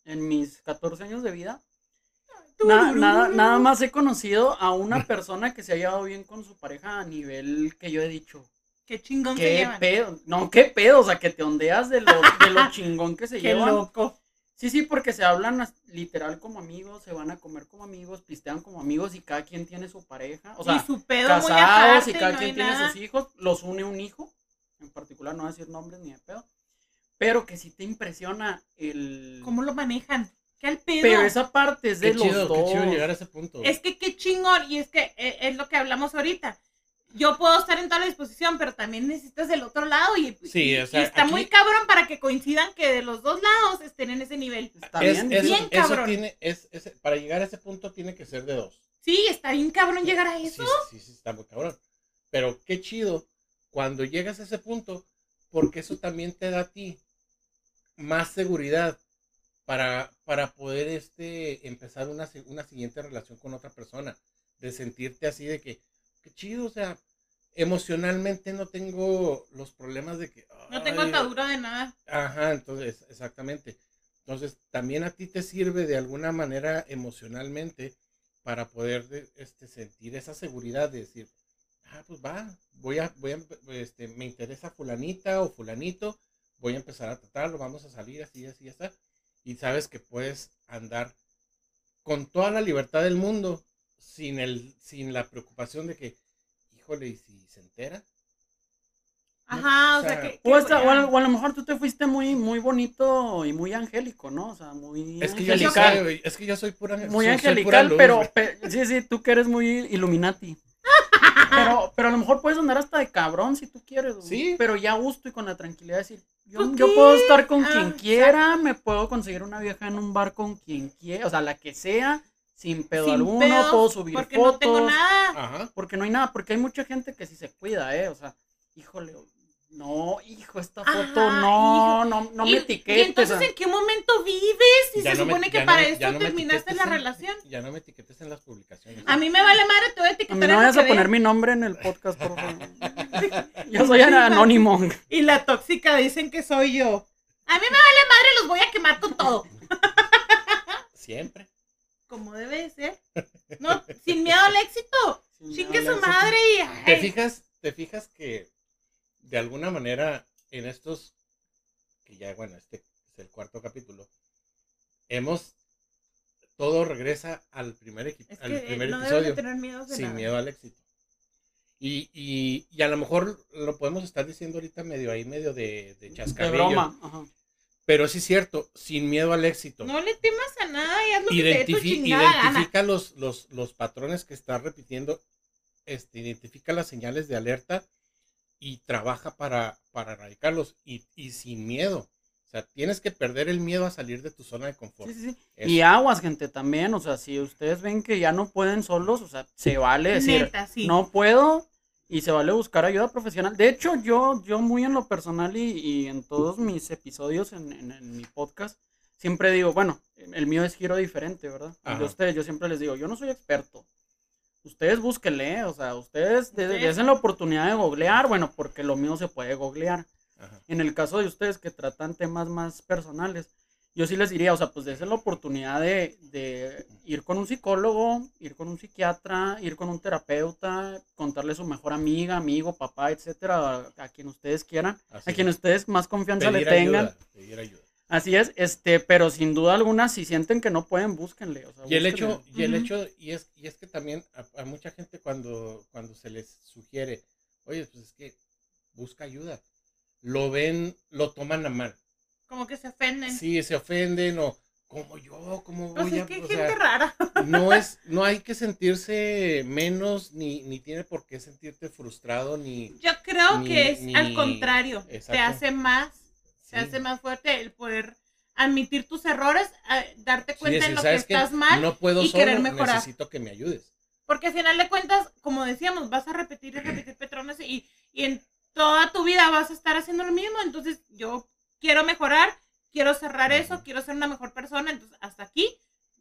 en mis 14 años de vida, na- nada, nada más he conocido a una persona que se ha llevado bien con su pareja a nivel que yo he dicho, Qué chingón se qué llevan. pedo, no, qué pedo, o sea, que te ondeas de lo, de lo chingón que se Qué llevan. loco. Sí, sí, porque se hablan literal como amigos, se van a comer como amigos, pistean como amigos y cada quien tiene su pareja. O sea, y su pedo muy casados aparte, y cada no quien tiene nada. sus hijos, los une un hijo, en particular no voy a decir nombres ni de pedo, pero que sí te impresiona el... ¿Cómo lo manejan? ¿Qué al pedo? Pero esa parte es de Qué los chido, qué dos. chido llegar a ese punto. Es que qué chingón, y es que eh, es lo que hablamos ahorita. Yo puedo estar en toda la disposición, pero también necesitas del otro lado y, Sí, y- o sea, y está aquí- muy cabrón para que coincidan que de los dos lados estén en ese nivel. Está Es- bien, eso, bien eso cabrón. tiene, es, es- para llegar a ese punto tiene que ser de dos. Sí, está bien cabrón llegar a eso. Sí, sí, sí, está muy cabrón. Pero qué chido cuando llegas a ese punto, porque eso también te da a ti más seguridad para, para poder este, empezar una, una siguiente relación con otra persona. De sentirte así de que, qué chido, o sea, emocionalmente no tengo los problemas de que... No tengo "Ay, atadura de nada. Ajá, entonces, exactamente. Entonces, también a ti te sirve de alguna manera emocionalmente para poder de- este, sentir esa seguridad de decir, ah, pues va, voy a, voy a, este, me interesa fulanita o fulanito, voy a empezar a tratarlo, vamos a salir así, así, está. Y sabes que puedes andar con toda la libertad del mundo, sin el, sin la preocupación de que, híjole, ¿y si se entera? Ajá, o O sea, sea, que... O, hasta- que- o a, o a lo mejor tú te fuiste muy, muy bonito y muy angélico, ¿no? O sea, muy Es que yo angelical. soy, güey, es que yo soy pura muy soy- soy pura angelical, luz, pero, pe- sí, sí, tú que eres muy Illuminati. pero, pero a lo mejor puedes andar hasta de cabrón si tú quieres. Sí. Pero ya a gusto y con la tranquilidad de decir, yo, yo puedo estar con Ah, quien quiera, me puedo conseguir una vieja en un bar con quien quiera, o sea, la que sea, sin pedo sin alguno, pedos, puedo subir porque fotos. no tengo nada. Ajá. Porque no hay nada, porque hay mucha gente que sí se cuida, ¿eh? O sea, híjole, no, hijo, esta Ajá, foto, no, hijo. no, no y, me y etiquetes. entonces, o sea, ¿en qué momento vives? Si Ya se no me- supone que no para esto no me terminaste la en- relación. Ya no me etiquetes en las publicaciones. A mí me vale madre, te voy a a etiquetar mí en no vayas a poner mi nombre en el podcast, por favor. Yo soy anónimo. Y la tóxica dicen que soy yo. A mí me vale madre, los voy a quemar con todo. Siempre. Como debe de ser. No, sin miedo al éxito. Chingue su madre y. ay, ¿Te fijas, te fijas que de alguna manera en estos, que ya bueno, este es el cuarto capítulo, hemos, todo regresa al primer, equi- Es al que primer eh, no de episodio, tener miedo de sin nada. miedo al éxito. Y, y, y a lo mejor lo podemos estar diciendo ahorita medio ahí, medio de, de De chascarrillo. broma. Ajá. Pero sí es cierto, sin miedo al éxito. No le temas a nada y haz lo que te dé tu Identifi- chingada gana. identifica los, los, los patrones que estás repitiendo, este, identifica las señales de alerta y trabaja para, para erradicarlos y, y sin miedo. O sea, tienes que perder el miedo a salir de tu zona de confort. Sí, sí, sí. Eso. Y aguas, gente, también. O sea, si ustedes ven que ya no pueden solos, o sea, se vale decir, Neta, sí. no puedo y se vale buscar ayuda profesional. De hecho, yo, yo muy en lo personal y, y en todos mis episodios en, en- en mi podcast, siempre digo, bueno, el mío es giro diferente, ¿verdad? Y de ustedes, yo siempre les digo, yo no soy experto. Ustedes búsquenle, o sea, ustedes de- Ustedes- desen la oportunidad de googlear, bueno, porque lo mío se puede googlear. Ajá. En el caso de ustedes que tratan temas más personales, yo sí les diría, o sea, pues dense la oportunidad de, de ir con un psicólogo, ir con un psiquiatra, ir con un terapeuta, contarle a su mejor amiga, amigo, papá, etcétera, a, a quien ustedes quieran, Así a quien es. ustedes más confianza Pedir le tengan. ayuda, pedir ayuda. Así es, este, pero sin duda alguna, si sienten que no pueden, búsquenle. O sea, Y el búsquenle. hecho, y el hecho, y es, y es que también a, a mucha gente cuando, cuando se les sugiere, oye, pues es que busca ayuda, lo ven, lo toman a mal. Como que se ofenden. Sí, se ofenden o como yo, como Pues voy es a, que hay gente sea, rara. no es, no hay que sentirse menos, ni, ni tiene por qué sentirte frustrado, ni Yo creo Ni- que es ni- al contrario. Te hace más, sí. te hace más fuerte el poder admitir tus errores, darte Sí, cuenta decir, en lo que estás mal. No puedo y solo, querer mejorar. necesito que me ayudes. Porque al final de cuentas, como decíamos, vas a repetir y repetir patrones y, y en toda tu vida vas a estar haciendo lo mismo. Entonces, yo quiero mejorar, quiero cerrar eso, Ujú. quiero ser una mejor persona. Entonces, hasta aquí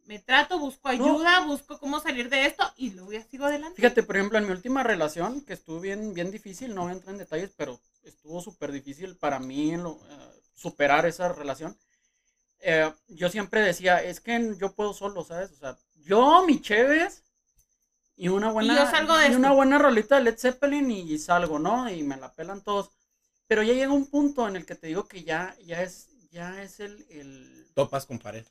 me trato, busco ayuda, busco cómo salir de esto y luego ya sigo adelante. Fíjate, por ejemplo, en mi última relación, que estuvo bien, bien difícil, no voy a entrar en detalles, pero estuvo súper difícil para mí lo- eh, superar esa relación. Eh, yo siempre decía, es que yo puedo solo, ¿sabes? O sea, yo, mi Chévez, y una buena, yo salgo de y una buena rolita de Led Zeppelin y, salgo, ¿no? Y me la pelan todos. Pero ya llega un punto en el que te digo que ya, ya es, ya es el, el, Topas con pared.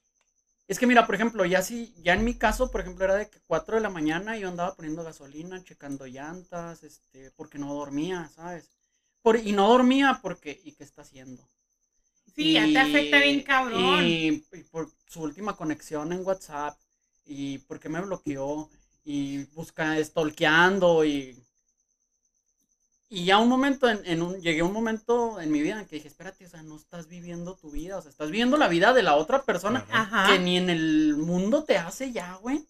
es que mira, por ejemplo, ya sí, ya en mi caso, por ejemplo, era de que 4 de la mañana yo andaba poniendo gasolina, checando llantas, este, porque no dormía, ¿sabes? Por, y no dormía porque, ¿y qué está haciendo? Sí, ya te afecta bien cabrón. Y, y por su última conexión en WhatsApp, y por qué me bloqueó, y busca, stalkeando, y... Y ya un momento, en, en un, llegué a un momento en mi vida en que dije, espérate, o sea, no estás viviendo tu vida, o sea, estás viviendo la vida de la otra persona Ajá. Que ni en el mundo te hace ya, güey.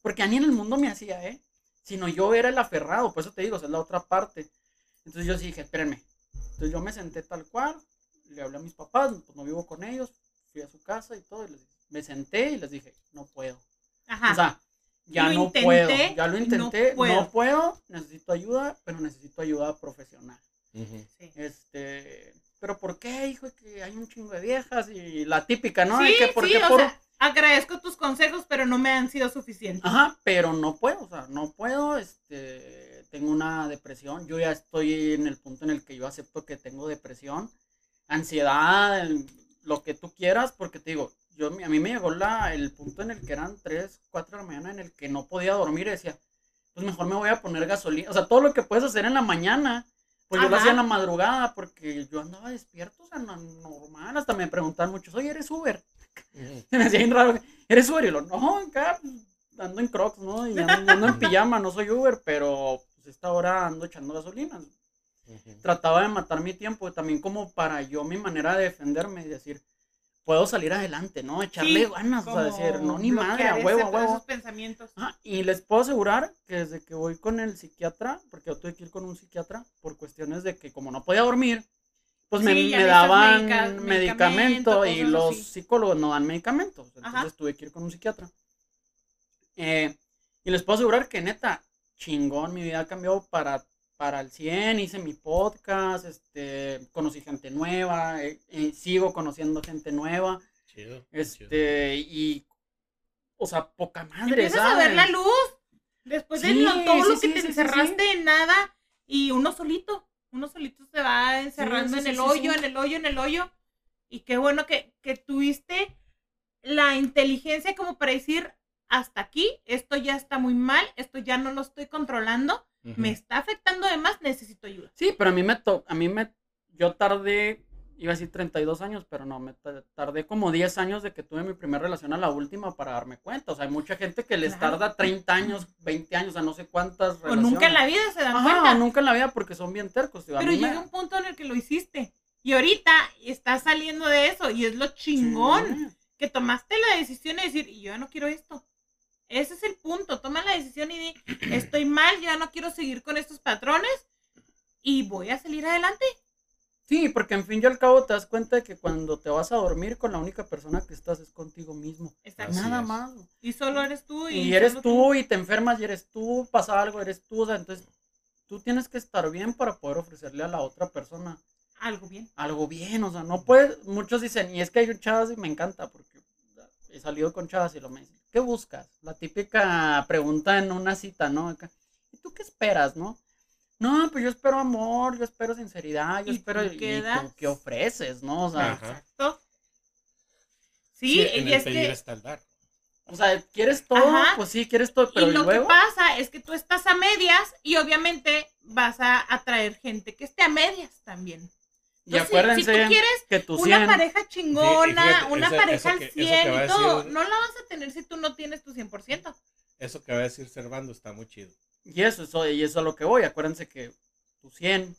Porque a ni en el mundo me hacía, ¿eh? Sino yo era el aferrado, por eso te digo, esa es la otra parte. Entonces yo sí dije, espérenme. Entonces yo me senté tal cual, le hablé a mis papás, pues no vivo con ellos, fui a su casa y todo, y les- me senté y les dije, no puedo. Ajá. O sea, ya Lo no intenté puedo, ya lo no intenté, no puedo. necesito ayuda, pero necesito ayuda profesional. Sí. Este, pero ¿por qué, hijo? Que hay un chingo de viejas y la típica, ¿no? Sí, que porque sí, o por- sea, agradezco tus consejos, pero no me han sido suficientes. Ajá, pero no puedo, o sea, no puedo, este, tengo una depresión, yo ya estoy en el punto en el que yo acepto que tengo depresión, ansiedad, el- lo que tú quieras, porque te digo, yo, a mí me llegó la, el punto en el que eran 3, 4 de la mañana en el que no podía dormir y decía, pues mejor me voy a poner gasolina, o sea, todo lo que puedes hacer en la mañana, pues yo lo hacía en la madrugada porque yo andaba despierto, o sea, no- normal, hasta me preguntaban muchos, oye, ¿eres Uber? Se me hacía bien raro. ¿Eres Uber? Y lo, no, acá pues, ando en Crocs, ¿no? Y ando, ando en pijama, no soy Uber, pero pues esta hora ando echando gasolina. Trataba de matar mi tiempo, también como para yo mi manera de defenderme y decir, puedo salir adelante, ¿no? Echarle Sí, ganas, o sea, decir, no, ni madre, a huevo, a huevo. esos pensamientos. Ajá, y les puedo asegurar que desde que voy con el psiquiatra, porque yo tuve que ir con un psiquiatra por cuestiones de que como no podía dormir, pues me, Sí, daban medica- medicamento, medicamento, y los así. psicólogos no dan medicamentos. Entonces Ajá. tuve que ir con un psiquiatra. Eh, y les puedo asegurar que neta, chingón, mi vida cambió para, para el 100, hice mi podcast, este, conocí gente nueva, eh, eh, sigo conociendo gente nueva, Chido. chido. este, y, o sea, poca madre, Empiezas a ver ¿sabes? la luz. Después de lo- todo lo que sí, te sí, sí, encerraste en nada y uno solito, uno solito se va encerrando sí, en sí, el sí, hoyo, sí. en el hoyo, en el hoyo. Y qué bueno que, que tuviste la inteligencia como para decir, hasta aquí, esto ya está muy mal, esto ya no lo estoy controlando, Me está afectando además, necesito ayuda. Sí, pero a mí me to a mí me yo tardé iba a decir 32 años, pero no, me ta- tardé como 10 años de que tuve mi primera relación a la última para darme cuenta. O sea, hay mucha gente que les Claro. tarda 30 años, 20 años, a no sé cuántas O nunca en la relaciones. vida se dan Ajá, cuenta. o nunca en la vida porque son bien tercos. Pero mí me- llega un punto en el que lo hiciste. Y ahorita estás saliendo de eso y es lo chingón. Sí. que tomaste la decisión de decir, yo ya no quiero esto. Ese es el punto. Toma la decisión y di, estoy mal, ya no quiero seguir con estos patrones y voy a salir adelante. Sí, porque en fin y al cabo te das cuenta de que cuando te vas a dormir con la única persona que estás es contigo mismo. Exacto. Nada es. más. Y solo eres tú. Y, Y eres tú y te enfermas y eres tú, pasa algo, eres tú. O sea, entonces tú tienes que estar bien para poder ofrecerle a la otra persona Algo bien. algo bien, o sea, no puedes, muchos dicen, y es que hay chavas y me encanta porque he salido con chavas y lo me dicen, ¿qué buscas? La típica pregunta en una cita, ¿no? Acá, ¿Y tú qué esperas, no? No, pues yo espero amor, yo espero sinceridad, yo ¿Y espero, tú ¿y qué tú das? qué ofreces, no? O sea, Ajá. Exacto. Sí, en y el es pedir que está el dar. O sea, ¿quieres todo? Ajá. Pues sí, quieres todo, pero y lo luego. que pasa es que tú estás a medias y obviamente vas a atraer gente que esté a medias también. Y Entonces, acuérdense si tú quieres que tu una 100. pareja chingona, fíjate, una eso- pareja al que- eso 100 que va a y todo, no la vas a tener si tú no tienes tu 100%. Eso que va a decir Servando está muy chido. Y eso, eso, y eso es a lo que voy. Acuérdense que tu 100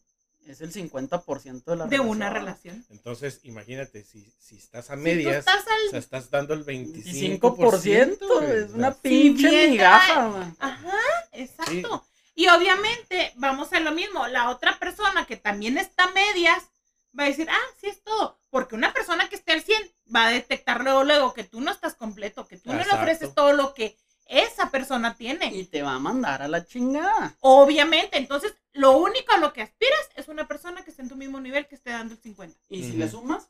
es el 50% de la de relación. una relación. Entonces, imagínate, si, si estás a Si tú medias, estás al o sea, estás dando el 25%. 25%, güey, es una pinche bien migaja, güey. Ajá, exacto. Y obviamente vamos a lo mismo, la otra persona que también está a medias va a decir, ah, sí es todo, porque una persona que esté al 100 va a detectar luego, luego que tú no estás completo, que tú no le ofreces todo lo que esa persona tiene. Y te va a mandar a la chingada. Obviamente, entonces lo único a lo que aspiras es una persona que esté en tu mismo nivel, que esté dando el 50. Y si Ujú. le sumas,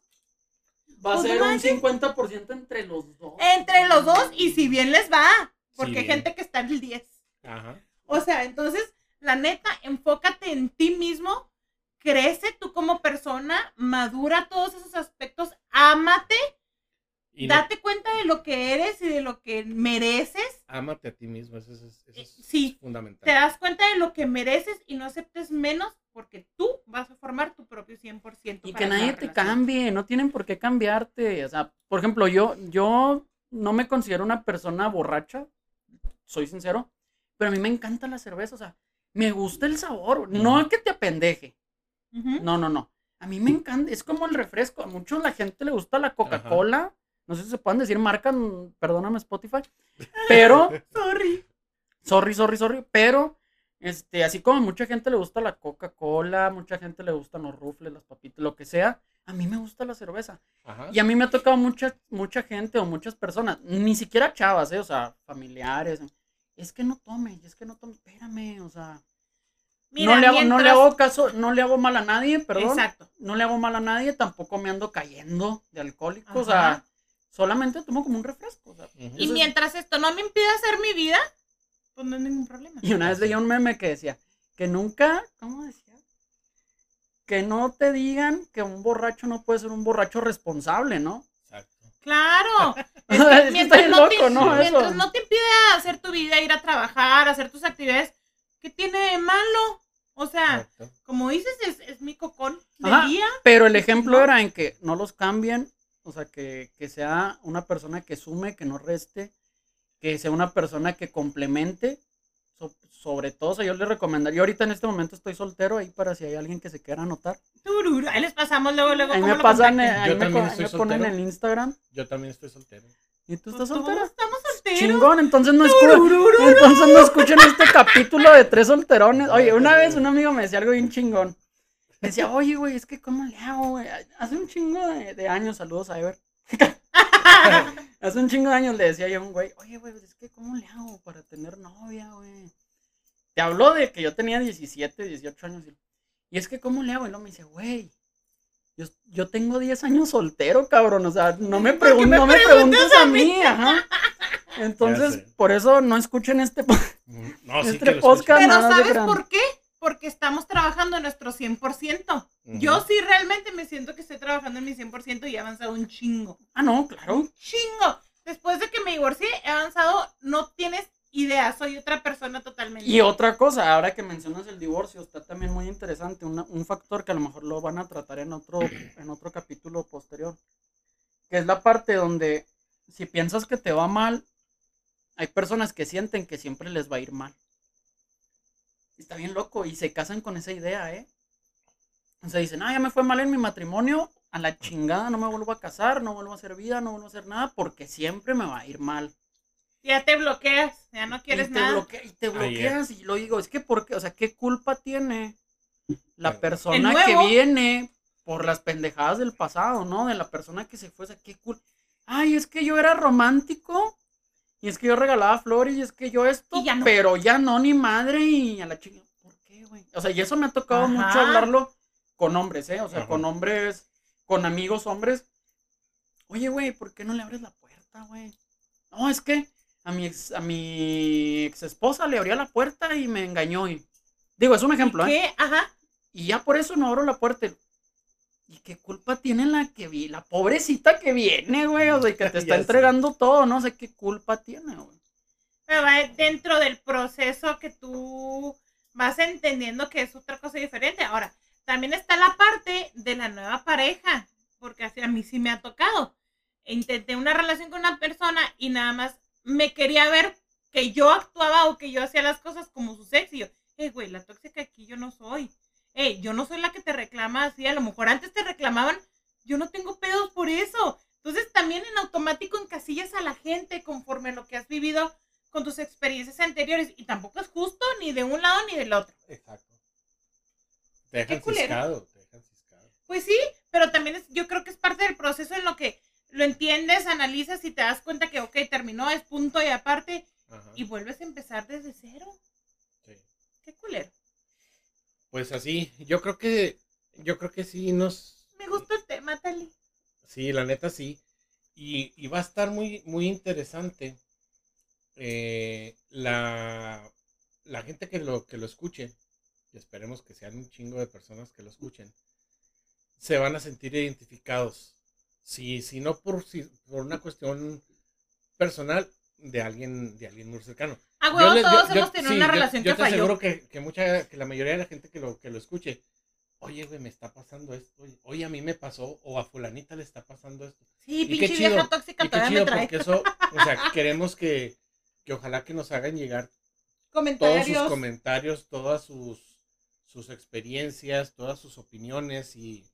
va a Pues ser un manches. 50% entre los dos. Entre los dos, y si bien les va, porque hay gente que está en el 10. Ajá. O sea, entonces, la neta, enfócate en ti mismo, crece tú como persona, madura todos esos aspectos, ámate, Y no- date cuenta de lo que eres y de lo que mereces. ámate a ti mismo, eso es, eso es- eso es sí, fundamental. Te das cuenta de lo que mereces y no aceptes menos porque tú vas a formar tu propio 100%. Y para que nadie te relación. cambie, no tienen por qué cambiarte. O sea, por ejemplo, yo, yo no me considero una persona borracha, soy sincero, pero a mí me encanta la cerveza, o sea, me gusta el sabor, no Ujú. que te apendeje, No, no, no. A mí me encanta, es como el refresco, a mucho la gente le gusta la Coca-Cola, no sé si se pueden decir marcas, perdóname Spotify, pero Sorry. sorry, sorry, sorry, pero este, así como a mucha gente le gusta la Coca-Cola, mucha gente le gustan los rufles, las papitas, lo que sea, a mí me gusta la cerveza. Ajá. Y a mí me ha tocado mucha, mucha gente o muchas personas, ni siquiera chavas, ¿eh? o sea, familiares. Es que no tome, es que no tome, espérame, o sea, Mira, no, le hago, no le hago caso, no le hago mal a nadie, perdón. Exacto. No le hago mal a nadie, tampoco me ando cayendo de alcohólico, o Ajá. sea, solamente tomo como un refresco. o sea. Y mientras esto no me impida hacer mi vida, pues no hay ningún problema. Y una vez leí un meme que decía que nunca, ¿cómo decía? Que no te digan que un borracho no puede ser un borracho responsable, ¿no? Exacto. Claro. Es que mientras, está no bien te, loco, ¿no? mientras Eso. no te impide hacer tu vida, ir a trabajar, hacer tus actividades, ¿qué tiene de malo? O sea, Exacto. como dices, es, es mi cocón de Ajá. día. Pero el ejemplo ¿No? era en que no los cambien, o sea, que, que sea una persona que sume, que no reste, que sea una persona que complemente, so- sobre todo, o sea, yo les recomendaría, yo ahorita en este momento estoy soltero, ahí para si hay alguien que se quiera anotar. Tururu. Ahí les pasamos luego, luego. Ahí cómo me lo pasan, eh, ahí Yo me, también co- estoy me ponen soltero. en Instagram. Yo también estoy soltero. ¿Y tú Pues estás soltera? Estamos solteros. Chingón, entonces no, escu- entonces no escuchen este capítulo de tres solterones. Oye, una vez un amigo me decía algo bien chingón. Me decía, oye, güey, es que ¿cómo le hago, güey? Hace un chingo de, de años, saludos a Ever. Hace un chingo de años le decía yo a un güey, oye, güey, es que ¿cómo le hago para tener novia, güey? Te habló de que yo tenía 17, 18 años. Y, y es que ¿cómo le hago? Y luego me dice, güey, yo, yo tengo 10 años soltero, cabrón. O sea, no me, ¿Por qué pregun- me no me preguntes a mí, ajá. Entonces, por eso no escuchen este po- Mm, No, Este podcast-. Pero ¿sabes por qué? Porque estamos trabajando en nuestro 100%. Ujú. Yo sí realmente me siento que estoy trabajando en mi 100% y he avanzado un chingo. Ah, no, claro. Un chingo. Después de que me divorcié, he avanzado, no tienes idea, soy otra persona totalmente. Y otra cosa, ahora que mencionas el divorcio, está también muy interesante, una- un factor que a lo mejor lo van a tratar en otro, en otro capítulo posterior, que es la parte donde si piensas que te va mal, hay personas que sienten que siempre les va a ir mal. Está bien loco y se casan con esa idea, ¿eh? O sea, dicen, ah, ya me fue mal en mi matrimonio, a la chingada, no me vuelvo a casar, no vuelvo a hacer vida, no vuelvo a hacer nada, porque siempre me va a ir mal. Ya te bloqueas, ya no quieres y te nada. bloquea- y te Ayer. bloqueas y lo digo, es que porque, o sea, ¿qué culpa tiene la persona que viene por las pendejadas del pasado, ¿no? De la persona que se fue, o sea, qué culpa. Ay, es que yo era romántico y es que yo regalaba flores y es que yo esto, Y ya no. pero ya no, ni madre y a la chingada. ¿Por qué, güey? O sea, y eso me ha tocado Ajá. mucho hablarlo con hombres, ¿eh? O sea, Ajá. con hombres, con amigos hombres. Oye, güey, ¿por qué no le abres la puerta, güey? No, es que a mi ex, a mi ex esposa le abría la puerta y me engañó y digo, es un ejemplo, ¿eh? ¿Qué? Ajá. Y ya por eso no abro la puerta. ¿Y qué culpa tiene la que vi? La pobrecita que viene, güey. O sea, que te está sé. entregando todo. No sé qué culpa tiene, güey. Pero va dentro del proceso que tú vas entendiendo que es otra cosa diferente. Ahora, también está la parte de la nueva pareja, porque así a mí sí me ha tocado. Intenté una relación con una persona y nada más me quería ver que yo actuaba o que yo hacía las cosas como su ex. Y yo, eh, güey, la tóxica aquí yo no soy. Eh, yo no soy la que te reclama así. A lo mejor antes te reclamaban, yo no tengo pedos por eso. Entonces también en automático encasillas a la gente conforme a lo que has vivido con tus experiencias anteriores. Y tampoco es justo ni de un lado ni del otro. Exacto. Te dejan ciscado, te dejan ciscado. Pues sí, pero también es, yo creo que es parte del proceso en lo que lo entiendes, analizas y te das cuenta que, ok, terminó, es punto y aparte, Ajá, y vuelves a empezar desde cero. sí. Qué culero. Pues así, yo creo que, yo creo que sí nos, Me gustó el tema, Tali. sí, la neta sí. Y, y va a estar muy, muy interesante eh, la, la gente que lo, que lo escuche, y esperemos que sean un chingo de personas que lo escuchen, se van a sentir identificados. Si, si no por, si, por una cuestión personal de alguien, de alguien muy cercano. Ah, Yo le- todos yo- yo- hemos tenido sí, una yo- relación yo que te falló. aseguro que, que mucha, que la mayoría de la gente que lo, que lo escuche, oye, güey, me está pasando esto, oye, a mí me pasó, o a fulanita le está pasando esto. Sí, Y qué pinche chido, vieja tóxica Y qué todavía chido, me trae porque eso, o sea, queremos que, que ojalá que nos hagan llegar todos sus comentarios. comentarios, todas sus, sus experiencias, todas sus opiniones, y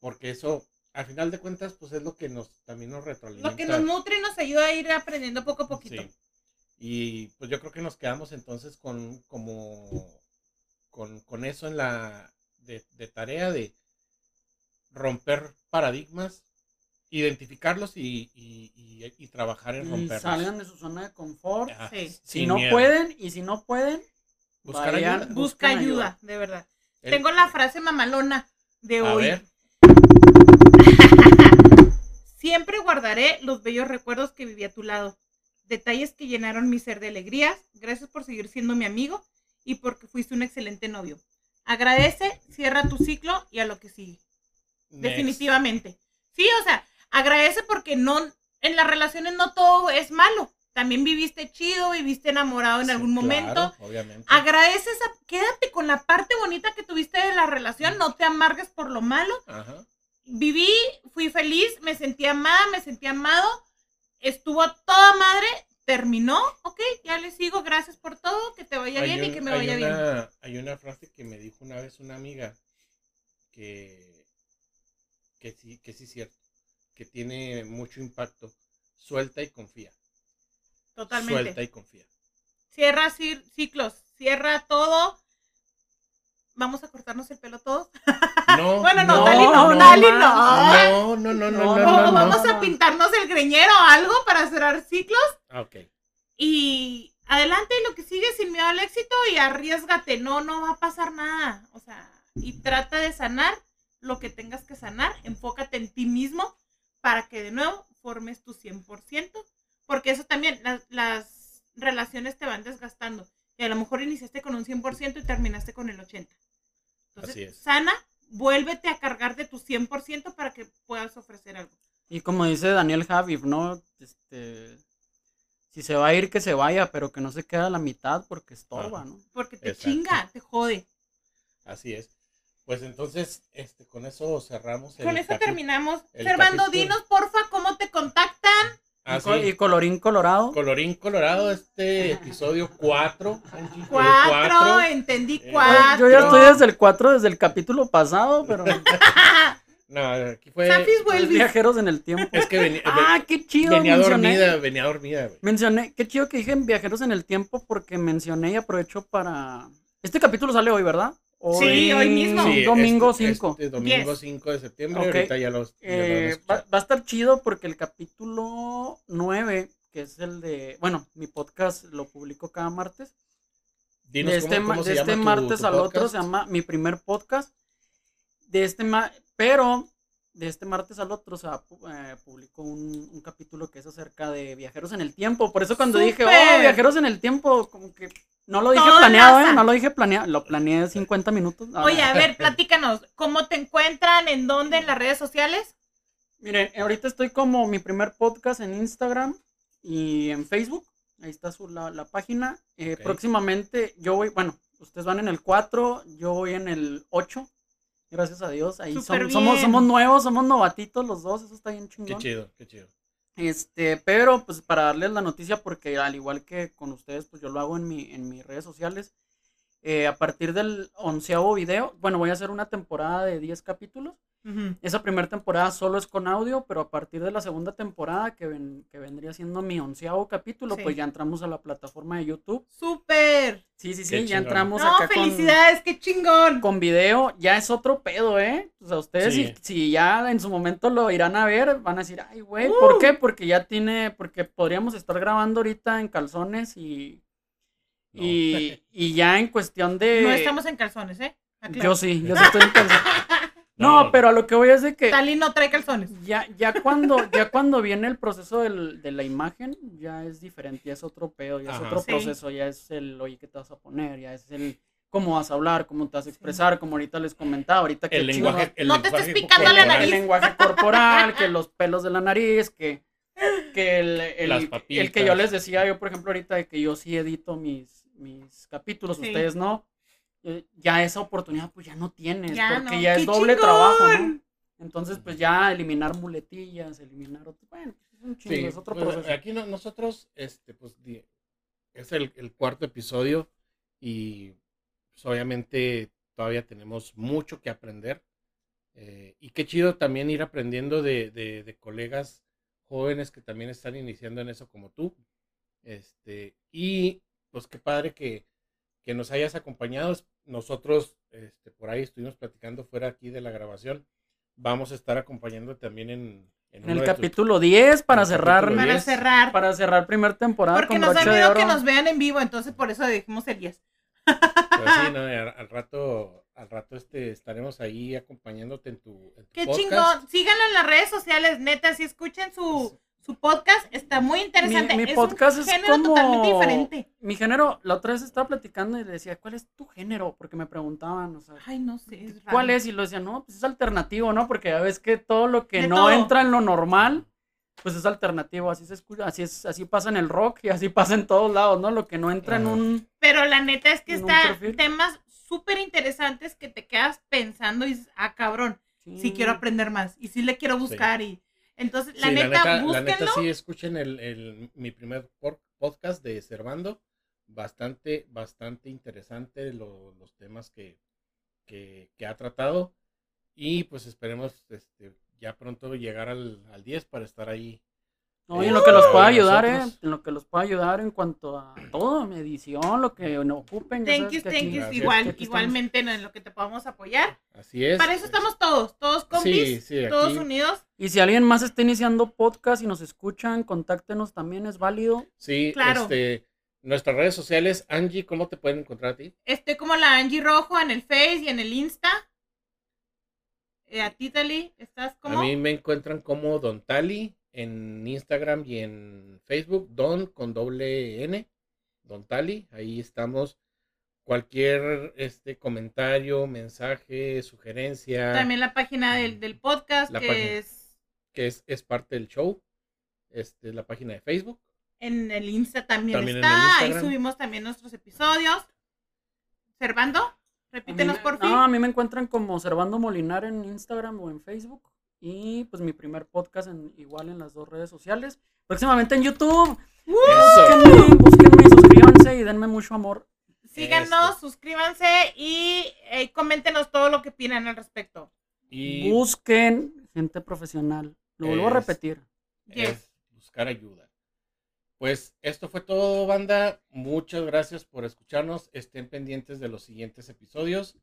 porque eso, al final de cuentas, pues es lo que nos, también nos retroalimenta. lo que nos nutre y nos ayuda a ir aprendiendo poco a poquito. Sí. Y pues yo creo que nos quedamos entonces con como con, con eso en la de, de tarea de romper paradigmas, identificarlos y, y- y- y trabajar en Y romperlos. salgan de su zona de confort. Sí. Si no miedo. pueden, y si no pueden, buscar vayan, ayuda. Busca busquen ayuda, de verdad. El- Tengo la frase mamalona de a hoy. ver, Siempre guardaré los bellos recuerdos que viví a tu lado. Detalles que llenaron mi ser de alegrías. Gracias por seguir siendo mi amigo y porque fuiste un excelente novio. Agradece, cierra tu ciclo y a lo que sigue. next. Definitivamente. Sí, o sea, agradece porque no, en las relaciones no todo es malo. También viviste chido, viviste enamorado en Sí, algún momento. claro, obviamente. Agradeces, a- quédate con la parte bonita que tuviste de la relación, no te amargues por lo malo. Ajá. Viví, fui feliz, me sentí amada, me sentí amado, estuvo a toda madre, terminó, ok, ya le sigo, gracias por todo, que te vaya Hay bien y que me vaya bien. Hay una frase que me dijo una vez una amiga que, que sí, que sí es cierto, que tiene mucho impacto. Suelta y confía. Totalmente. Suelta y confía. Cierra ciclos, cierra todo. Vamos a cortarnos el pelo todos. No, Bueno, no, no, Dali no, no, Dali no, no. No, no, no, no, O vamos a pintarnos el greñero o algo para cerrar ciclos. Ah, ok. Y adelante lo que sigue sin miedo al éxito y arriesgate, no, no va a pasar nada. O sea, y trata de sanar lo que tengas que sanar, enfócate en ti mismo para que de nuevo formes tu 100%, porque eso también, las, las relaciones te van desgastando. Y a lo mejor iniciaste con un 100% y terminaste con el 80%. Entonces, Así es. sana, vuélvete a cargar de tu 100% para que puedas ofrecer algo. Y como dice Daniel Javif, ¿no? Este, si se va a ir, que se vaya, pero que no se quede a la mitad porque estorba. ¿no? Porque te Exacto. chinga, te jode. Así es. Pues entonces, este, con eso cerramos el Con eso terminamos. Servando, dinos, porfa, cómo te contactan. Ah, y, colorín colorado. Colorín Colorado, este episodio 4. Cuatro, entendí Eh, cuatro. Yo ya estoy desde el 4, desde el capítulo pasado, pero No, aquí fue. Los viajeros en el tiempo. Es que venía, Ah, qué chido. venía mencioné, dormida, venía dormida, güey. mencioné, qué chido que dije en viajeros en el tiempo porque mencioné y aprovecho para... Este capítulo sale hoy, ¿verdad? Sí, hoy mismo. Sí, domingo este- 5. Este domingo Yes. 5 de septiembre, Ok. ahorita ya los. ya Eh, va, a estar chido porque el capítulo 9, que es el de, bueno, mi podcast lo publico cada martes. Dinos de este, cómo- ma- cómo se de este tu- martes tu al otro se llama mi primer podcast. De este ma- pero de este martes al otro, o sea, pu- eh, publicó un, un capítulo que es acerca de viajeros en el tiempo. Por eso cuando dije, oh, viajeros en el tiempo, como que no lo dije Todo planeado. ¿eh? No lo dije planeado, lo planeé 50 minutos. Ah, Oye, a ver, platícanos, ¿cómo te encuentran? ¿En dónde? ¿En las redes sociales? Miren, ahorita estoy como mi primer podcast en Instagram y en Facebook. Ahí está su, la, la página. Eh. Próximamente yo voy, bueno, ustedes van en el 4, yo voy en el 8. Gracias a Dios. Ahí som- somos, somos nuevos, somos novatitos los dos. Eso está bien Qué chingón. chido, qué chido. Este, pero pues para darles la noticia, porque al igual que con ustedes, pues yo lo hago en mi, en mis redes sociales. Eh, a partir del onceavo video, bueno, voy a hacer una temporada de 10 capítulos. Esa primera temporada solo es con audio, pero a partir de la segunda temporada, que, ven- que vendría siendo mi onceavo capítulo, Sí. pues ya entramos a la plataforma de YouTube. ¡Súper! Sí, sí, sí, Qué ya chingón. entramos No, acá con, felicidades, qué chingón. con video. Ya es otro pedo, ¿eh? O sea, ustedes Sí. si, si ya en su momento lo irán a ver, van a decir, ay, güey, ¿por Uh. qué? Porque ya tiene, porque podríamos estar grabando ahorita en calzones y, No. y, y ya en cuestión de... No estamos en calzones, ¿eh? Aclaro. Yo sí, yo sí estoy en calzones. No, No. pero a lo que voy es de que... Tali no trae calzones. Ya, ya cuando, ya cuando viene el proceso del- de la imagen, ya es diferente, ya es otro pedo, ya es otro Sí. proceso, ya es el oye que te vas a poner, ya es el cómo vas a hablar, cómo te vas a expresar, como ahorita les comentaba, ahorita que El lenguaje, el No te estés lenguaje picando la corporal. nariz. el lenguaje corporal, que los pelos de la nariz, que, que el, el- Las el que yo les decía, yo por ejemplo ahorita de que yo sí edito mis, mis capítulos, Sí. ustedes no, eh, ya esa oportunidad pues ya no tienes, Ya porque no. ya es ¡Qué doble chingón! trabajo, ¿no? Entonces pues ya eliminar muletillas, eliminar otro, bueno, es un chingo, Sí, es otro pues, proceso. aquí no- nosotros, este, pues, es el, el cuarto episodio y pues, obviamente todavía tenemos mucho que aprender. eh, y qué chido también ir aprendiendo de, de- de colegas jóvenes que también están iniciando en eso como tú. Este, y pues qué padre que, que nos hayas acompañado. Nosotros, este, por ahí estuvimos platicando fuera aquí de la grabación. Vamos a estar acompañando también en, en En el tus- capítulo 10 para cerrar, Para 10. cerrar. para cerrar primera temporada Porque con nos da miedo que nos vean en vivo, entonces por eso dijimos el 10. Pues sí, no, al, al rato, al rato este, estaremos ahí acompañándote en tu, en tu Qué podcast. chingón. Síganlo en las redes sociales, neta, si escuchen su, su podcast, está muy interesante. Mi- mi es podcast un es género como- totalmente diferente. Mi género, la otra vez estaba platicando y le decía, ¿cuál es tu género? Porque me preguntaban, o sea, Ay, no sé, es raro. ¿cuál es? Y lo decía, no, pues es alternativo, ¿no? Porque ya ves que todo lo que De no todo. entra en lo normal, pues es alternativo, así se escucha, así es, así pasa en el rock y así pasa en todos lados, ¿no? Lo que no entra en un... Pero la neta es que está temas súper interesantes que te quedas pensando y dices, ah, cabrón, sí quiero aprender más y sí le quiero buscar y entonces la Sí, neta, la búsquenlo. neta sí, escuchen el, el- mi primer podcast de Servando. Bastante, bastante interesante lo- los temas que, que, que ha tratado. Y pues esperemos este, ya pronto llegar al, al 10 para estar ahí. No, y en lo que los pueda ayudar, ¿eh? En lo que los pueda ayudar en cuanto a todo, medición, lo que nos ocupen. Thank you, thank aquí- you. Igual, estamos. igualmente en lo que te podamos apoyar. Así es. Para eso estamos todos, todos compis, Sí, sí, todos aquí- unidos. Y si alguien más está iniciando podcast y nos escuchan, contáctenos también, es válido. Sí, Claro. este, nuestras redes sociales, Angie, ¿cómo te pueden encontrar a ti? Estoy como la Angie Rojo en el Face y en el Insta. Eh, a ti, Tali, ¿estás como? A mí me encuentran como Don Tali en Instagram y en Facebook, Don con doble N, Don Tali, ahí estamos. Cualquier este comentario, mensaje, sugerencia, También la página del, del podcast, La que página. es que es, es parte del show, este, la página de Facebook. en el Insta también, está. Ahí subimos también nuestros episodios. Servando, repítenos me- por fin. No, a mí me encuentran como Servando Molinar en Instagram o en Facebook. Y pues mi primer podcast en, igual en las dos redes sociales. Próximamente en YouTube. Búsquenme, búsquenme, suscríbanse y denme mucho amor. Síganos, Esto. suscríbanse y eh, coméntenos todo lo que opinan al respecto. Y Busquen gente profesional. Lo vuelvo a repetir. Yes. es buscar ayuda. Pues esto fue todo, banda. Muchas gracias por escucharnos. Estén pendientes de los siguientes episodios.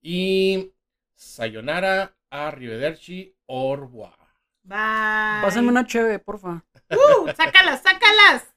Y sayonara, arrivederci, au revoir. Bye. Pásenme una cheve, porfa. ¡Uh! ¡Sácalas, sácalas!